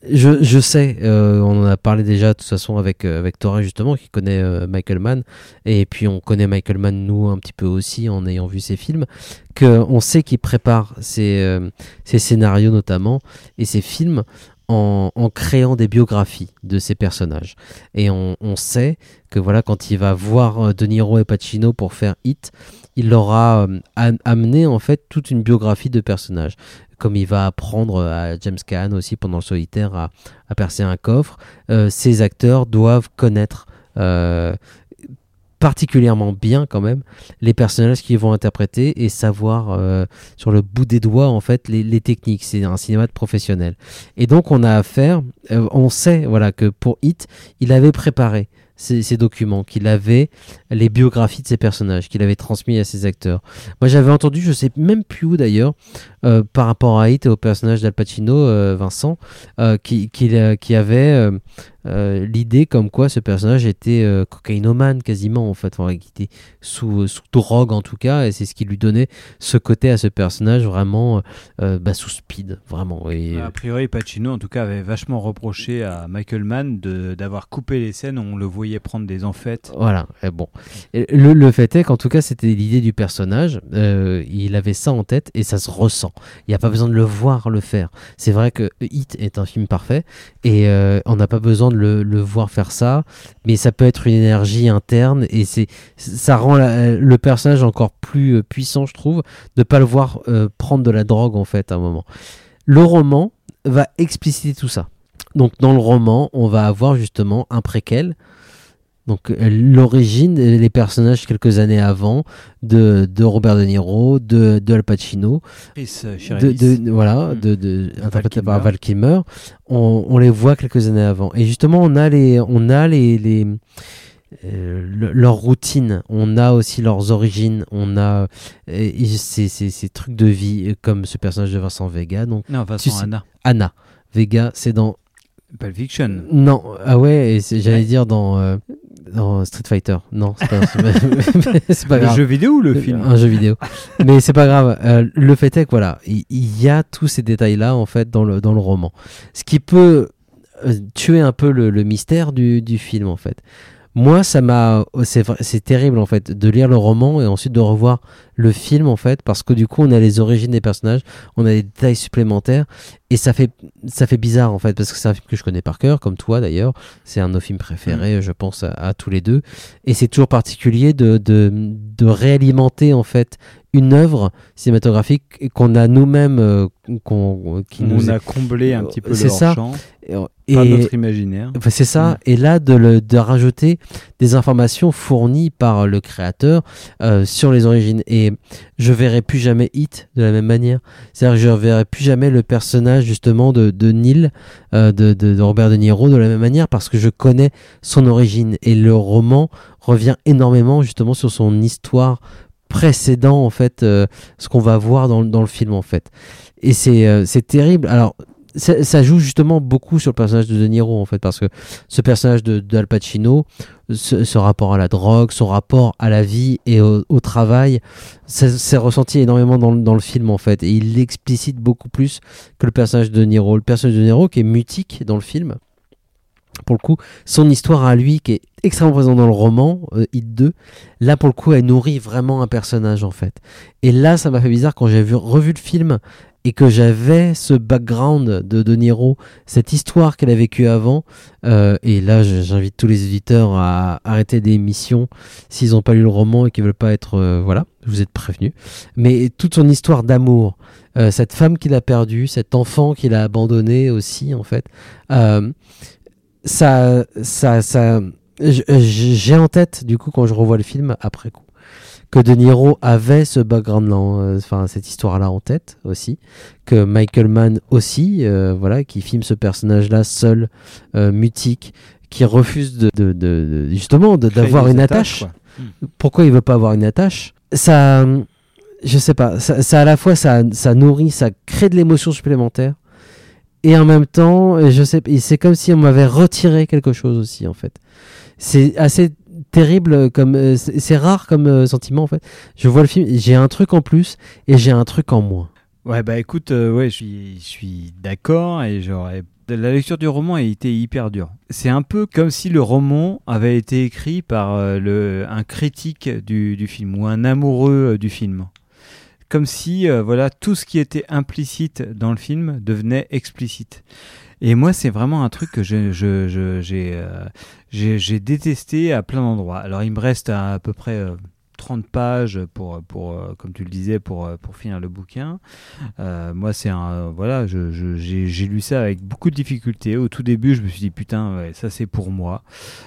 je, je sais, euh, on en a parlé déjà de toute façon avec, euh, avec justement, qui connaît euh, Michael Mann, et puis on connaît Michael Mann nous un petit peu aussi en ayant vu ses films, qu'on sait qu'il prépare ses, ses scénarios notamment, et ses films en, en créant des biographies de ces personnages. Et on, sait que voilà, quand il va voir De Niro et Pacino pour faire Hit, il leur a am- amené en fait toute une biographie de personnages. Comme il va apprendre à James Caan aussi pendant le solitaire à, percer un coffre, euh, ces acteurs doivent connaître euh, particulièrement bien quand même les personnages qu'ils vont interpréter et savoir euh, sur le bout des doigts en fait les, techniques. C'est un cinéma de professionnel et donc on a affaire on sait voilà que pour Hit il avait préparé ces, ces documents qu'il avait les biographies de ses personnages qu'il avait transmis à ses acteurs. Moi j'avais entendu je sais même plus où d'ailleurs euh, par rapport à Hit et au personnage d'Al Pacino euh, Vincent euh, qui, qui avait euh, euh, l'idée comme quoi ce personnage était euh, cocaïnomane quasiment en fait, enfin, qui était sous, sous drogue en tout cas, et c'est ce qui lui donnait ce côté à ce personnage vraiment euh, bah, sous speed, vraiment. Et, A priori, Pacino, en tout cas, avait vachement reproché à Michael Mann d'avoir coupé les scènes où on le voyait prendre des enfêtes. Voilà, et bon. Et le, le fait est qu'en tout cas, c'était l'idée du personnage. euh, il avait ça en tête et ça se ressent. Il n'y a pas besoin de le voir le faire. C'est vrai que Hit est un film parfait et euh, on n'a pas besoin le, voir faire ça, mais ça peut être une énergie interne et c'est ça rend le personnage encore plus euh, puissant, je trouve, de pas le voir euh, prendre de la drogue en fait à un moment. Le roman va expliciter tout ça. Donc dans le roman, on va avoir justement un préquel. Donc euh, l'origine, les personnages quelques années avant de, de Robert De Niro, de, de Al Pacino, Chris, euh, de, Chiarelis. de- voilà, de, de, interprété par. Val Kilmer, on, on les voit quelques années avant. Et justement, on a les, on a les, les euh, le- leur routine, on a aussi leurs origines, on a euh, ces, ces, ces trucs de vie comme ce personnage de Vincent Vega. Donc, Non, Vincent tu sais- Anna. Anna Vega, c'est dans Pulp Fiction. non, ah ouais, j'allais dire dans, euh, dans Street Fighter. Non, c'est pas, pas Le grave. jeu vidéo ou le film Un jeu vidéo. Mais c'est pas grave. Euh, le fait est que voilà, il il y, a tous ces détails-là en fait dans le, dans le roman. Ce qui peut euh, tuer un peu le, le mystère du, du film en fait. Moi, ça m'a, c'est terrible en fait de lire le roman et ensuite de revoir le film en fait parce que du coup on a les origines des personnages, on a des détails supplémentaires et ça fait ça fait bizarre en fait parce que c'est un film que je connais par cœur comme toi d'ailleurs, c'est un de nos films préférés je pense à, à tous les deux. Et c'est toujours particulier de, de de réalimenter en fait une œuvre cinématographique qu'on a nous-mêmes euh, qu'on qui On nous a comblé un petit peu c'est ça. champ. Et, Pas notre imaginaire. Enfin, c'est ça. Mm. Et là, de, le- de rajouter des informations fournies par le créateur euh, sur les origines. Et je verrai plus jamais Hit de la même manière. C'est-à-dire que je verrai plus jamais le personnage justement de, de Neil, euh, de, Robert De Niro de la même manière parce que je connais son origine. Et le roman revient énormément justement sur son histoire précédent en fait euh, ce qu'on va voir dans, le- dans le film en fait et c'est c'est terrible alors ça, joue justement beaucoup sur le personnage de De Niro en fait parce que ce personnage de d'Al Pacino ce, rapport à la drogue son rapport à la vie et au, travail c'est ressenti énormément dans, le- film en fait et il l'explicite beaucoup plus que le personnage de De Niro le personnage de De Niro qui est mutique dans le film pour le coup, son histoire à lui, qui est extrêmement présente dans le roman, euh, Hit 2, là, pour le coup, elle nourrit vraiment un personnage, en fait. Et là, ça m'a fait bizarre quand j'ai vu, revu le film et que j'avais ce background de De Niro, cette histoire qu'elle a vécue avant. euh, et là, j'invite tous les éditeurs à arrêter des émissions s'ils n'ont pas lu le roman et qu'ils veulent pas être... euh, voilà, vous êtes prévenus. Mais toute son histoire d'amour, euh, cette femme qu'il a perdue, cet enfant qu'il a abandonné aussi, en fait... euh, ça, ça, ça, j'ai en tête du coup quand je revois le film après coup que De Niro avait ce background-là, euh, enfin cette histoire-là en tête aussi, que Michael Mann aussi, euh, voilà, qui filme ce personnage-là seul, euh, mutique, qui refuse de, de, de- justement d'avoir une attaches, attache. quoi. Pourquoi il veut pas avoir une attache? Ça, je sais pas, ça, ça à la fois ça, ça nourrit, ça crée de l'émotion supplémentaire. Et en même temps, je sais, c'est comme si on m'avait retiré quelque chose aussi, en fait. C'est assez terrible comme, euh, c'est rare comme euh, sentiment, en fait. Je vois le film, j'ai un truc en plus et j'ai un truc en moins. Ouais, bah écoute, euh, ouais, je suis, d'accord et j'aurais. La lecture du roman a été hyper dure. C'est un peu comme si le roman avait été écrit par euh, le, un critique du, du film ou un amoureux du film. Comme si, voilà, tout ce qui était implicite dans le film devenait explicite. Et moi, c'est vraiment un truc que euh, j'ai détesté à plein d'endroits. Alors, il me reste à, à peu près euh, 30 pages pour, pour euh, comme tu le disais, pour, euh, pour finir le bouquin. Euh, moi, c'est un. Voilà, j'ai lu ça avec beaucoup de difficultés. Au tout début, je me suis dit, putain, ouais, ça c'est pour moi.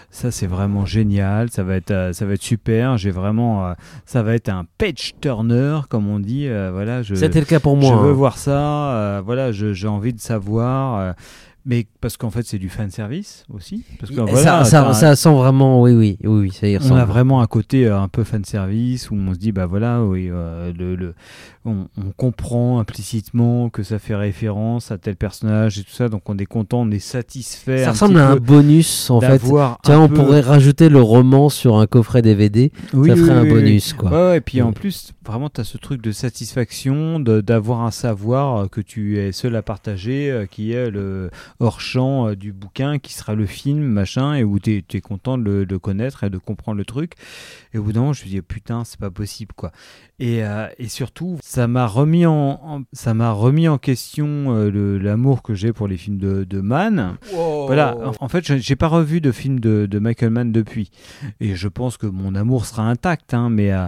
Ça, c'est vraiment génial. Ça va être, ça va être super. J'ai vraiment. ça va être un page turner, comme on dit. euh, voilà, C'était le cas pour moi, Je veux hein. voir ça. euh, voilà, j'ai envie de savoir. Mais parce qu'en fait, c'est du fan service aussi. Parce que, voilà, ça, sent vraiment, oui, oui, oui, oui, ça y on ressemble. a vraiment un côté euh, un peu fan service où on se dit bah voilà oui euh, le, le- on, on comprend implicitement que ça fait référence à tel personnage et tout ça donc on est content on est satisfait Ça ressemble à un bonus en fait. Tiens, on peu- pourrait rajouter le roman sur un coffret DVD. Oui, ça ferait oui, un oui, bonus quoi. Ouais, et puis en plus, vraiment, tu as ce truc de satisfaction, d'avoir un savoir que tu es seul à partager, euh, qui est le hors-champ euh, du bouquin, qui sera le film, machin, et où tu es, content de le, de connaître et de comprendre le truc. Et au bout d'un moment, je me dis, putain, c'est pas possible, quoi. Et, euh, et surtout, ça m'a remis en, en- ça m'a remis en question euh, l'amour que j'ai pour les films de, de Mann. Wow. Voilà, en, en fait, je- j'ai pas revu de film de, de Michael Mann depuis. Et je pense que mon amour sera intact, hein, mais euh,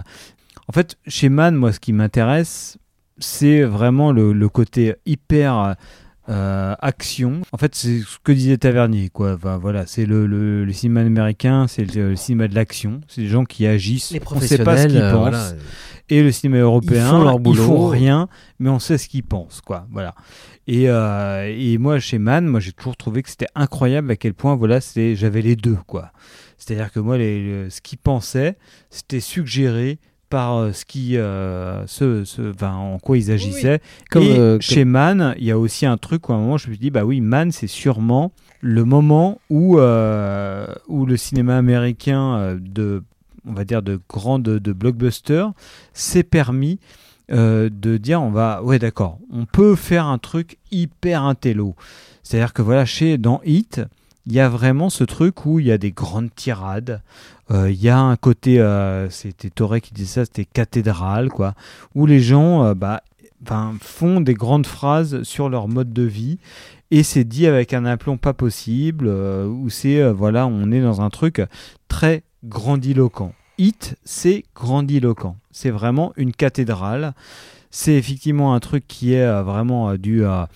en fait, chez Mann, moi, ce qui m'intéresse, c'est vraiment le, le côté hyper euh, action. En fait, c'est ce que disait Tavernier, quoi. Enfin, voilà, c'est le, le, le cinéma américain, c'est le, le cinéma de l'action. C'est des gens qui agissent. Les on sait pas ce professionnels, qu'ils euh, pensent. voilà. Et le cinéma européen, font leur boulot. font rien, mais on sait ce qu'ils pensent, quoi. Voilà. Et, euh, et moi, chez Mann, moi, j'ai toujours trouvé que c'était incroyable à quel point, voilà, c'est, j'avais les deux, quoi. C'est-à-dire que moi, les, le- ce qu'ils pensaient, c'était suggéré par euh, ce qui, euh, ce, ce, enfin, en quoi ils agissaient. Comme, et euh, chez Mann, il y a aussi un truc où à un moment, je me suis dit, bah oui, Mann, c'est sûrement le moment où, euh, où le cinéma américain euh, de, on va dire, de grand, de, blockbuster s'est permis euh, de dire on va ouais d'accord on peut faire un truc hyper intello c'est à dire que voilà chez dans Hit il y a vraiment ce truc où il y a des grandes tirades Euh, il y a un côté euh, c'était Toré qui disait ça c'était cathédrale quoi où les gens euh, bah font des grandes phrases sur leur mode de vie et c'est dit avec un aplomb pas possible euh, où c'est euh, voilà on est dans un truc très grandiloquent. Hit c'est grandiloquent. C'est vraiment une cathédrale. C'est effectivement un truc qui est euh, vraiment euh, dû à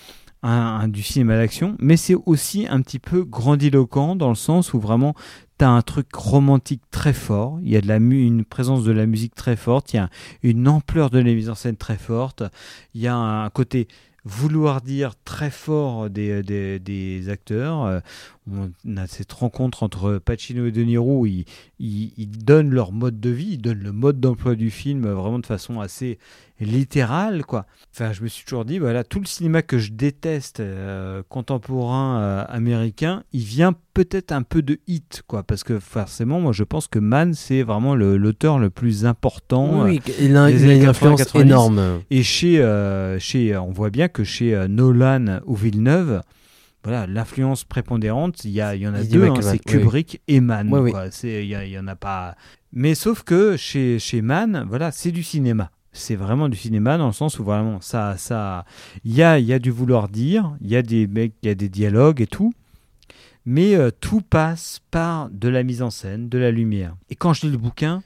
du cinéma d'action, mais c'est aussi un petit peu grandiloquent dans le sens où vraiment tu as un truc romantique très fort, il y a de la une présence de la musique très forte, il y a une ampleur de la mise en scène très forte, il y a un côté vouloir dire très fort des, acteurs. On a cette rencontre entre Pacino et De Niro, ils, ils, ils donnent leur mode de vie, ils donnent le mode d'emploi du film vraiment de façon assez littérale. Quoi. Enfin, je me suis toujours dit, voilà, tout le cinéma que je déteste euh, contemporain euh, américain, il vient peut-être un peu de hit, quoi, parce que forcément, moi, je pense que Mann, c'est vraiment l'auteur le, plus important. Oui, euh, il a- il une influence 80, 90. énorme. Et chez, chez, on voit bien que chez Nolan ou Villeneuve, voilà, l'influence prépondérante, il y, y en a Il deux, hein, c'est oui. Kubrick et Mann. Oui, oui. Il y, en a pas. Mais sauf que chez, chez Mann, voilà, c'est du cinéma. C'est vraiment du cinéma dans le sens où vraiment ça, ça, il y a, il y a du vouloir dire, il y a des mecs, il y a des dialogues et tout, mais euh, tout passe par de la mise en scène, de la lumière. Et quand je lis le bouquin,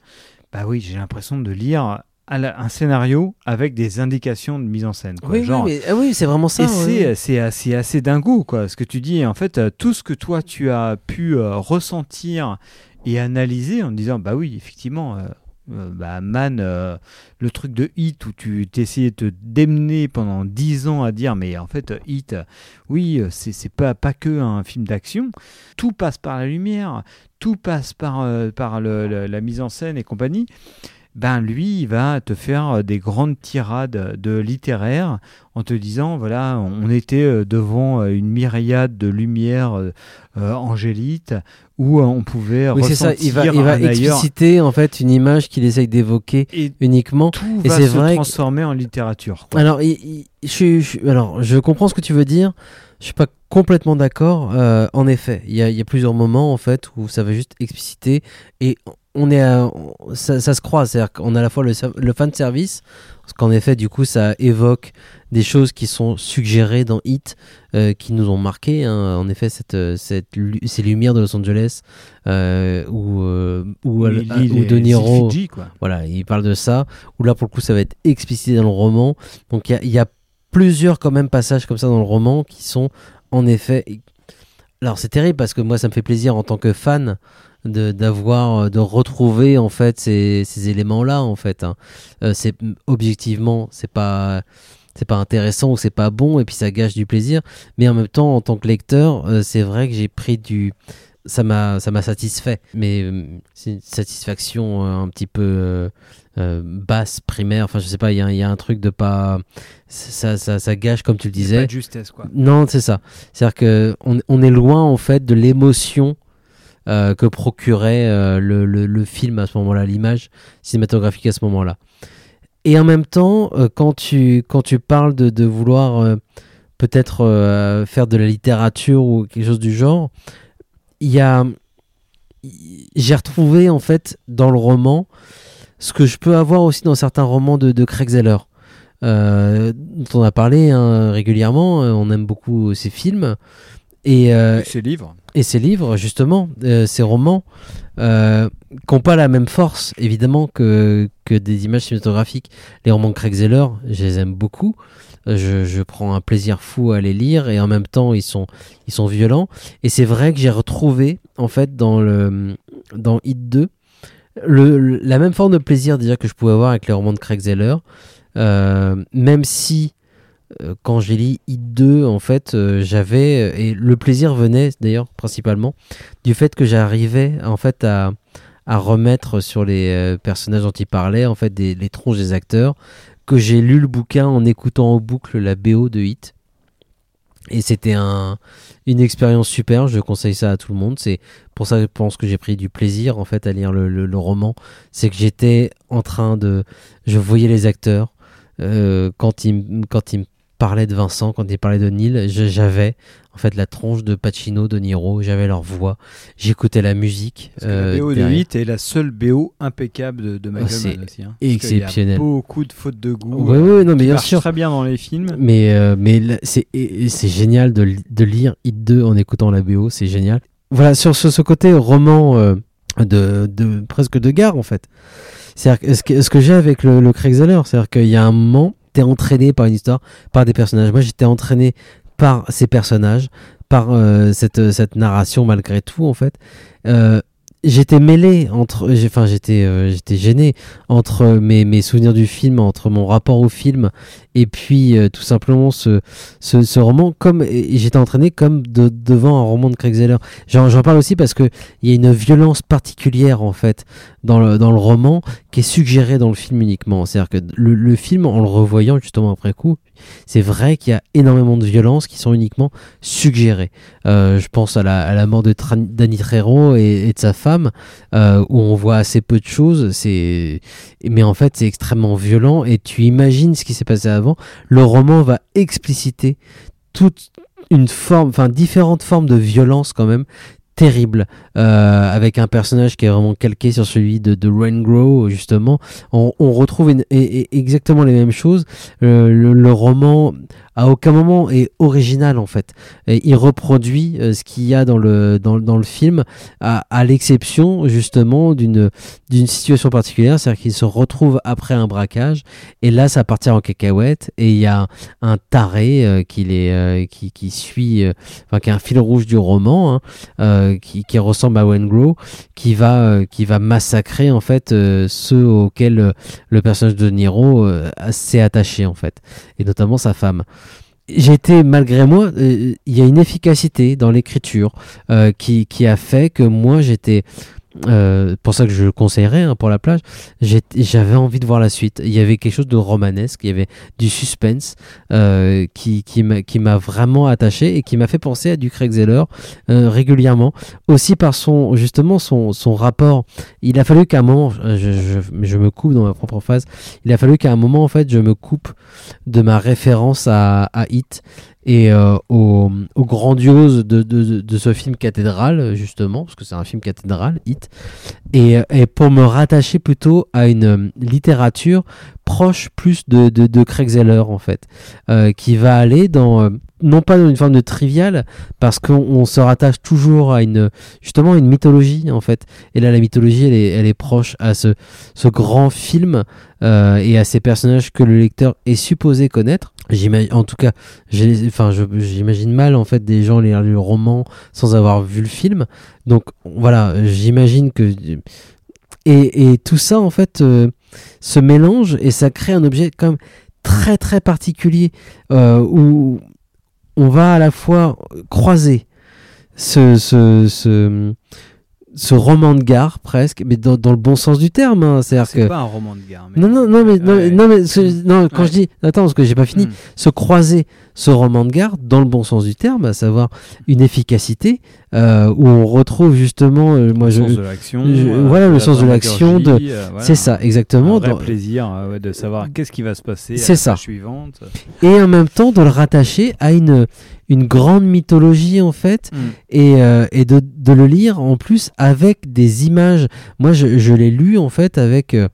bah oui, j'ai l'impression de lire la- un scénario avec des indications de mise en scène. quoi. Oui, oui, Genre- mais- ah oui, c'est vraiment ça, Et c'est, assez, assez dingo, quoi. Ce que tu dis, en fait, euh, tout ce que toi tu as pu euh, ressentir et analyser en disant, bah oui, effectivement. euh, euh, bah, Man, euh, le truc de Hit où tu t'essayais de te démener pendant 10 ans à dire mais en fait Hit, euh, oui, c'est pas, pas que un film d'action, tout passe par la lumière, tout passe par, par le- le- la mise en scène et compagnie. Ben lui, il va te faire euh, des grandes tirades de littéraire en te disant voilà, on était euh, devant euh, une myriade de lumières euh, angéliques où on pouvait Oui, c'est ça. ressentir Il va, il va expliciter en fait une image qu'il essaye d'évoquer uniquement. Tout et va se vrai. que- transformer en littérature. quoi. Alors, il- il- je, suis- je suis- alors, je comprends ce que tu veux dire. Je suis pas complètement d'accord. Euh, en effet, il y y a plusieurs moments en fait où ça va juste expliciter et on est, à- ça, ça se croise. C'est-à-dire qu'on a à la fois le, le fan service, parce qu'en effet, du coup, ça évoque des choses qui sont suggérées dans Hit, euh, qui nous ont marqué. hein. En effet, cette, euh, cette, ces lumières de Los Angeles, euh, où, euh, où, De Niro, quoi. voilà, il parle de ça. Où là, pour le coup, ça va être explicité dans le roman. Donc, il y y a plusieurs quand même passages comme ça dans le roman qui sont en effet. Alors, c'est terrible parce que moi, ça me fait plaisir en tant que fan d'avoir de retrouver en fait ces, ces éléments là en fait hein. Euh, c'est objectivement c'est pas c'est pas intéressant ou c'est pas bon et puis ça gâche du plaisir. Mais en même temps en tant que lecteur euh, c'est vrai que j'ai pris du ça m'a ça m'a satisfait. Mais euh, c'est une satisfaction euh, un petit peu euh, euh, basse primaire. Enfin je sais pas il y, a un- il y a un truc de pas ça, ça, ça gâche comme tu le disais pas de justesse, quoi. non c'est ça. C'est à dire que on, on est loin en fait de l'émotion euh, que procurait euh, le, le- film à ce moment-là l'image cinématographique à ce moment-là et en même temps, euh, quand, tu, quand tu parles de, de vouloir peut-être faire de la littérature ou quelque chose du genre, il y a. J'ai retrouvé en fait dans le roman ce que je peux avoir aussi dans certains romans de, de Craig Zeller. Dont on a parlé hein, régulièrement, on aime beaucoup ses films et, euh, Et ses livres. et ses livres justement, euh, ses romans euh, qui n'ont pas la même force évidemment que, que des images cinématographiques. Les romans de Craig Zeller, je les aime beaucoup. Je, je prends un plaisir fou à les lire et en même temps ils sont, ils sont violents. Et c'est vrai que j'ai retrouvé en fait dans, le, dans Hit 2 le, le- la même forme de plaisir déjà que je pouvais avoir avec les romans de Craig Zeller. Euh, même si quand j'ai lu Hit 2, en fait, euh, j'avais et le plaisir venait d'ailleurs principalement du fait que j'arrivais en fait à, à remettre sur les euh, personnages dont il parlait en fait des, les tronches des acteurs, que j'ai lu le bouquin en écoutant en boucle la BO de Hit. Et c'était un, une expérience super, je conseille ça à tout le monde. C'est pour ça que je pense que j'ai pris du plaisir en fait à lire le, roman. C'est que j'étais en train de. Je voyais les acteurs. euh, quand ils quand ils me parlaient de Vincent, quand ils parlaient de Neil, j'avais en fait la tronche de Pacino, de Niro, j'avais leur voix. J'écoutais la musique. Que la euh, BO de. 8 est la seule BO impeccable de, de Michael c'est Mann aussi. hein. Parce qu'il y a exceptionnel. beaucoup de fautes de goût. Oui, euh, oui, non, mais bien sûr. très bien dans les films. Mais, euh, mais c'est génial de, de lire Hit 2 en écoutant la BO, c'est génial. Voilà, sur ce, ce côté roman euh, de, de presque de gare en fait. C'est-à-dire que ce que, ce que j'ai avec le, le Craig Zeller, c'est-à-dire qu'il y a un moment, t'es entraîné par une histoire, par des personnages. Moi, j'étais entraîné par ces personnages, par euh, cette, cette narration malgré tout en fait. Euh, j'étais mêlé entre, enfin j'étais, euh, j'étais gêné entre mes, mes souvenirs du film, entre mon rapport au film et puis euh, tout simplement ce, ce, roman, comme j'étais entraîné comme de, devant un roman de Craig Zeller. J'en, parle aussi parce que il y a une violence particulière en fait dans le, dans le roman qui est suggérée dans le film uniquement. C'est-à-dire que le, le film, en le revoyant justement après coup, c'est vrai qu'il y a énormément de violences qui sont uniquement suggérées. Euh, je pense à la, à la mort de Danny Trejo et de sa femme, euh, où on voit assez peu de choses. C'est, mais en fait, c'est extrêmement violent et tu imagines ce qui s'est passé avant. Le roman va expliciter toute une forme, enfin différentes formes de violence quand même terrible euh, avec un personnage qui est vraiment calqué sur celui de, de Rengrow justement on, retrouve exactement les mêmes choses Euh, le roman à aucun moment est original en fait. Il reproduit euh, ce qu'il y a dans le dans, dans le film à, à l'exception justement d'une situation particulière c'est-à-dire qu'il se retrouve après un braquage et là ça partit en cacahuète et il y a un taré euh, qui, les, euh, qui, qui suit enfin qui est un fil rouge du roman hein, qui, qui ressemble à Wengrow qui va qui va massacrer en fait ceux auxquels le personnage de Niro s'est attaché en fait et notamment sa femme J'étais malgré moi, euh, il y a une efficacité dans l'écriture euh, qui, qui a fait que moi j'étais, euh, pour ça que je le conseillerais hein, pour la plage, j'avais envie de voir la suite. Il y avait quelque chose de romanesque, il y avait du suspense euh, qui, qui m'a vraiment attaché et qui m'a fait penser à du Craig Zeller euh, régulièrement. Aussi par son justement son, son rapport. Il a fallu qu'à un moment, je, je, je me coupe dans ma propre phase. Il a fallu qu'à un moment en fait je me coupe de ma référence à, à Hit et euh, au, grandiose de, de, ce film cathédrale justement parce que c'est un film cathédrale Hit et, et pour me rattacher plutôt à une euh, littérature proche plus de, de, Craig Zeller en fait euh, qui va aller dans euh, non pas dans une forme de trivial parce qu'on on se rattache toujours à une justement une mythologie en fait et là la mythologie elle est, elle est proche à ce, ce grand film euh, et à ces personnages que le lecteur est supposé connaître J'imagine, en tout cas, enfin, j'imagine mal en fait des gens lire le roman sans avoir vu le film. Donc voilà, j'imagine que et, et tout ça en fait euh, se mélange et ça crée un objet quand même très très particulier euh, où on va à la fois croiser ce, ce, ce roman de gare presque, mais dans, dans le bon sens du terme. hein. C'est-à-dire C'est que pas un roman de gare, mais- Non non non mais non, Ouais. mais- non, mais ce- non quand Ouais. je dis attends parce que j'ai pas fini Mm. se croiser ce roman de gare dans le bon sens du terme, à savoir une efficacité euh, où on retrouve justement euh, moi Le je, sens de l'action, euh, voilà le sens de l'action de euh, voilà. c'est ça exactement Un vrai dans- plaisir ouais, de savoir qu'est-ce qui va se passer C'est ça. suivante. et en même temps de le rattacher à une, une grande mythologie en fait. Mm. et, euh, et de, de le lire en plus avec des images. Moi je, je l'ai lu en fait avec euh,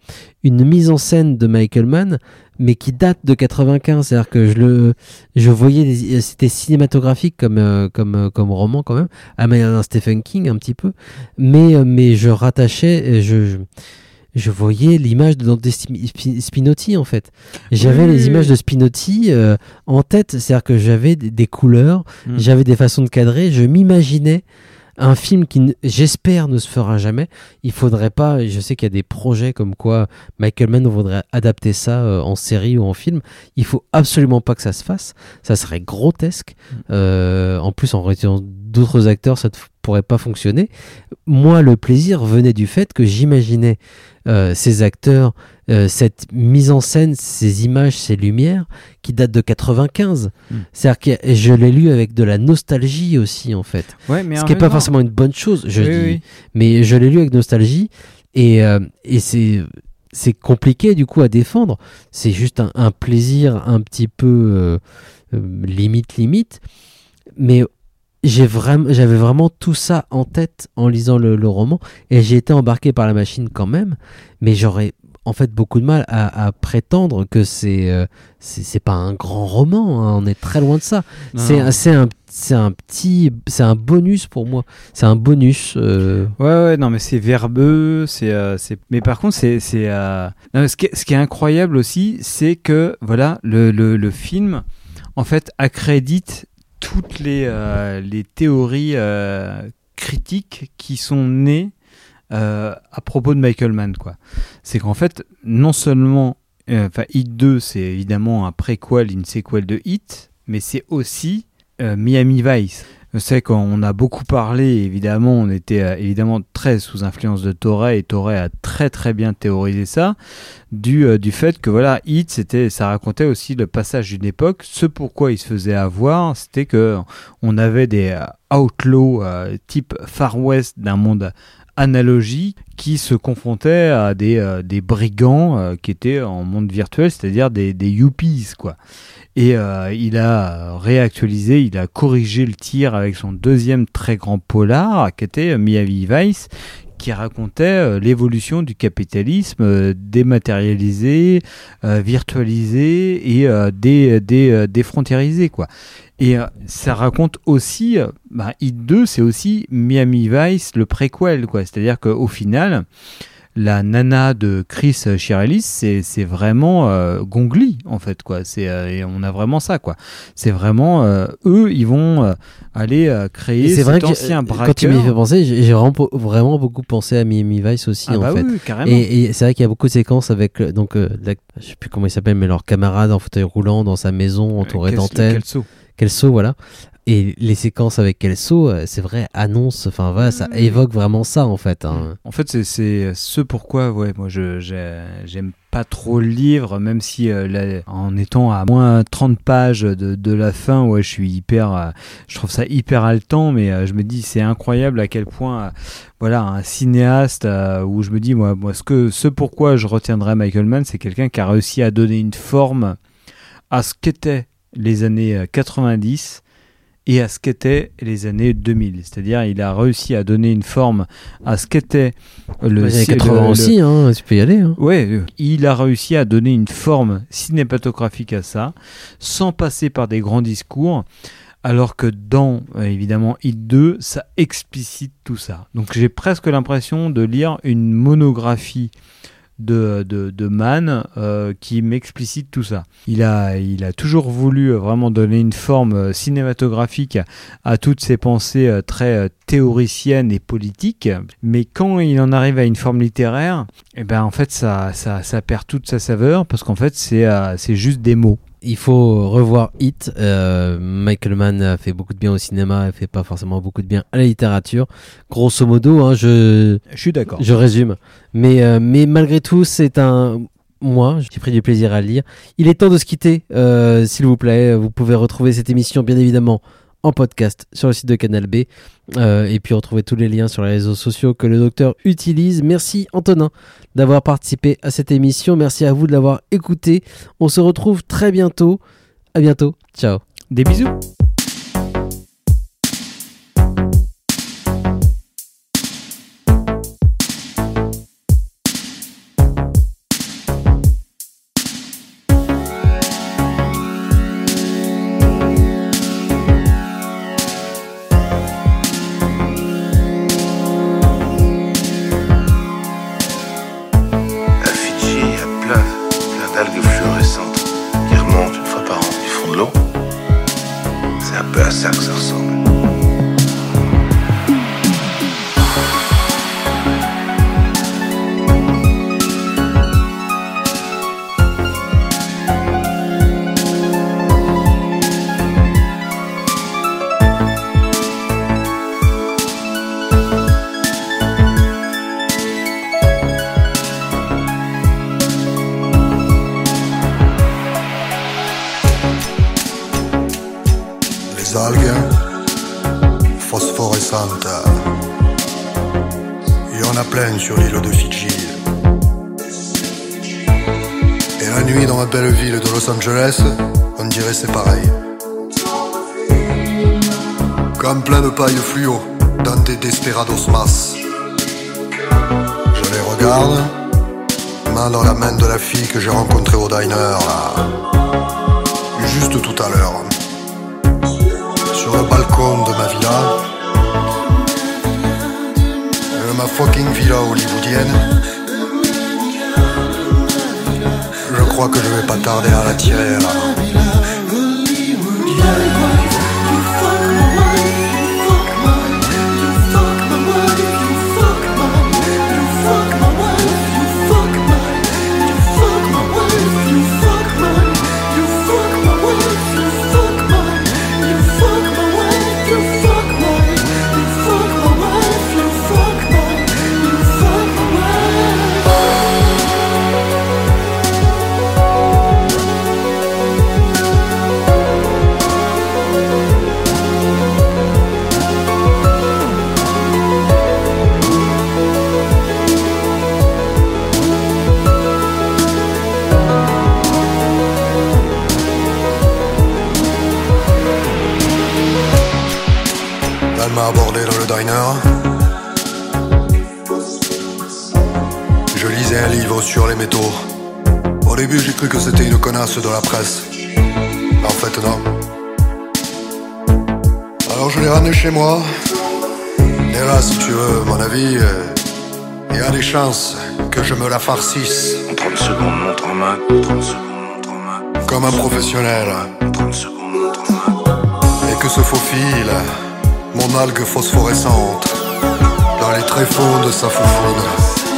une mise en scène de Michael Mann mais qui date de 95 c'est à dire que je le je voyais des- c'était cinématographique comme euh, comme euh, comme roman quand même. À manière d'un Stephen King un petit peu. Mais euh, mais je rattachais euh, je, je je voyais l'image de Dante Spi- Spi- Spinotti en fait. J'avais Oui, les images de Spinotti euh, en tête, c'est-à-dire que j'avais des, couleurs, Mm. j'avais des façons de cadrer, je m'imaginais un film qui, j'espère, ne se fera jamais. Il faudrait pas, je sais qu'il y a des projets comme quoi Michael Mann voudrait adapter ça euh, en série ou en film. Il faut absolument pas que ça se fasse. Ça serait grotesque. Euh, en plus, en retirant d'autres acteurs, ça ne pourrait pas fonctionner. Moi, le plaisir venait du fait que j'imaginais euh, ces acteurs, euh, cette mise en scène, ces images, ces lumières qui datent de 95. Mm. C'est-à-dire que je l'ai lu avec de la nostalgie aussi, en fait. Ouais, mais Ce qui n'est pas forcément une bonne chose, je Oui, dis. oui. Mais je l'ai lu avec nostalgie et, euh, et c'est. C'est compliqué du coup à défendre. C'est juste un, un plaisir un petit peu euh, euh, limite limite. Mais j'ai vraiment, j'avais vraiment tout ça en tête en lisant le, le roman et j'ai été embarqué par la machine quand même. Mais j'aurais en fait beaucoup de mal à, à prétendre que c'est euh, c'est pas un grand roman. hein. On est très loin de ça. C'est un- c'est un petit c'est un bonus pour moi. C'est un bonus. euh, Ouais, ouais, non, mais c'est verbeux, c'est, euh, mais par contre, c'est, c'est, euh, ce qui est, ce qui est incroyable aussi, c'est que, voilà, le, le, le film, en fait, accrédite toutes les, euh, théories euh, critiques qui sont nées euh, à propos de Michael Mann. C'est qu'en fait, non seulement enfin Hit 2, c'est évidemment un préquel, une séquelle de Hit, mais c'est aussi Miami Vice. Sais qu'on a beaucoup parlé, évidemment, on était euh, évidemment très sous influence de Torre et Torre a très très bien théorisé ça, du, euh, du fait que voilà, Hit, c'était, ça racontait aussi le passage d'une époque. Ce pourquoi il se faisait avoir, c'était que on avait des euh, outlaws type Far West d'un monde analogie qui se confrontaient à des, des brigands qui étaient en monde virtuel, c'est-à-dire des, des yuppies, quoi. Et euh, il a réactualisé, il a corrigé le tir avec son deuxième très grand polar, qui était Miami Vice, qui racontait euh, l'évolution du capitalisme euh, dématérialisé, virtualisé et euh, dé, dé- défrontiérisé, quoi. Et ça raconte aussi, bah, Hit 2, c'est aussi Miami Vice, le préquel, quoi. C'est-à-dire qu'au final, la nana de Chris Chirelis, c'est vraiment euh, Gongli, en fait, quoi. C'est euh, et on a vraiment ça, quoi. C'est vraiment euh, eux, ils vont aller créer c'est vrai que ancien quand tu m'y fais penser, j'ai vraiment, beaucoup pensé à Miami Vice aussi Ah en bah fait. oui, carrément. Et, et c'est vrai qu'il y a beaucoup de séquences avec donc la- je sais plus comment il s'appelle mais leur camarade en fauteuil roulant dans sa maison entouré d'antennes. Kelso. Kelso, voilà. Et les séquences avec Kelso, euh, c'est vrai, annonce, enfin voilà, ça évoque vraiment ça en fait. hein. En fait, c'est- ce pourquoi, ouais, moi, je j'aime pas trop le livre, même si euh, en étant à moins 30 pages de, de la fin, ouais, je suis hyper, euh, je trouve ça hyper haletant, mais euh, je me dis, c'est incroyable à quel point, euh, voilà, un cinéaste euh, où je me dis, moi, moi, ce que, ce pourquoi je retiendrai Michael Mann, c'est quelqu'un qui a réussi à donner une forme à ce qu'étaient les années euh, 90 et à ce qu'étaient les années 2000. C'est-à-dire, il a réussi à donner une forme à ce qu'était le Les années ci- 80 le- le- aussi, hein, tu peux y aller. hein. Ouais, euh, il a réussi à donner une forme cinématographique à ça, sans passer par des grands discours, alors que dans, euh, évidemment, Hit 2, ça explicite tout ça. Donc j'ai presque l'impression de lire une monographie de, de, de Mann euh, qui m'explicite tout ça. Il a, il a toujours voulu euh, vraiment donner une forme euh, cinématographique à, toutes ses pensées très théoriciennes et politiques, mais quand il en arrive à une forme littéraire, eh ben en fait ça, ça, ça perd toute sa saveur parce qu'en fait c'est c'est juste des mots. Il faut revoir Hit. Euh, Michael Mann a fait beaucoup de bien au cinéma, il fait pas forcément beaucoup de bien à la littérature. Grosso modo, hein, je, Je suis d'accord. je résume. Mais, euh, mais malgré tout, c'est un. Moi, j'ai pris du plaisir à le lire. Il est temps de se quitter, euh, s'il vous plaît. Vous pouvez retrouver cette émission, bien évidemment, en podcast sur le site de Canal B. Euh, et puis retrouver tous les liens sur les réseaux sociaux que le docteur utilise. Merci Antonin d'avoir participé à cette émission. Merci à vous de l'avoir écouté. On se retrouve très bientôt. À bientôt. Ciao. Des bisous. Angeles, une connasse de la presse. En fait, non. Alors je l'ai ramené chez moi. Et là, si tu veux, mon avis, euh, il y a des chances que je me la farcisse. En 30 secondes, montre en main. 30 secondes. Comme un professionnel. Et que se faufile mon algue phosphorescente dans les tréfonds de sa foufoune.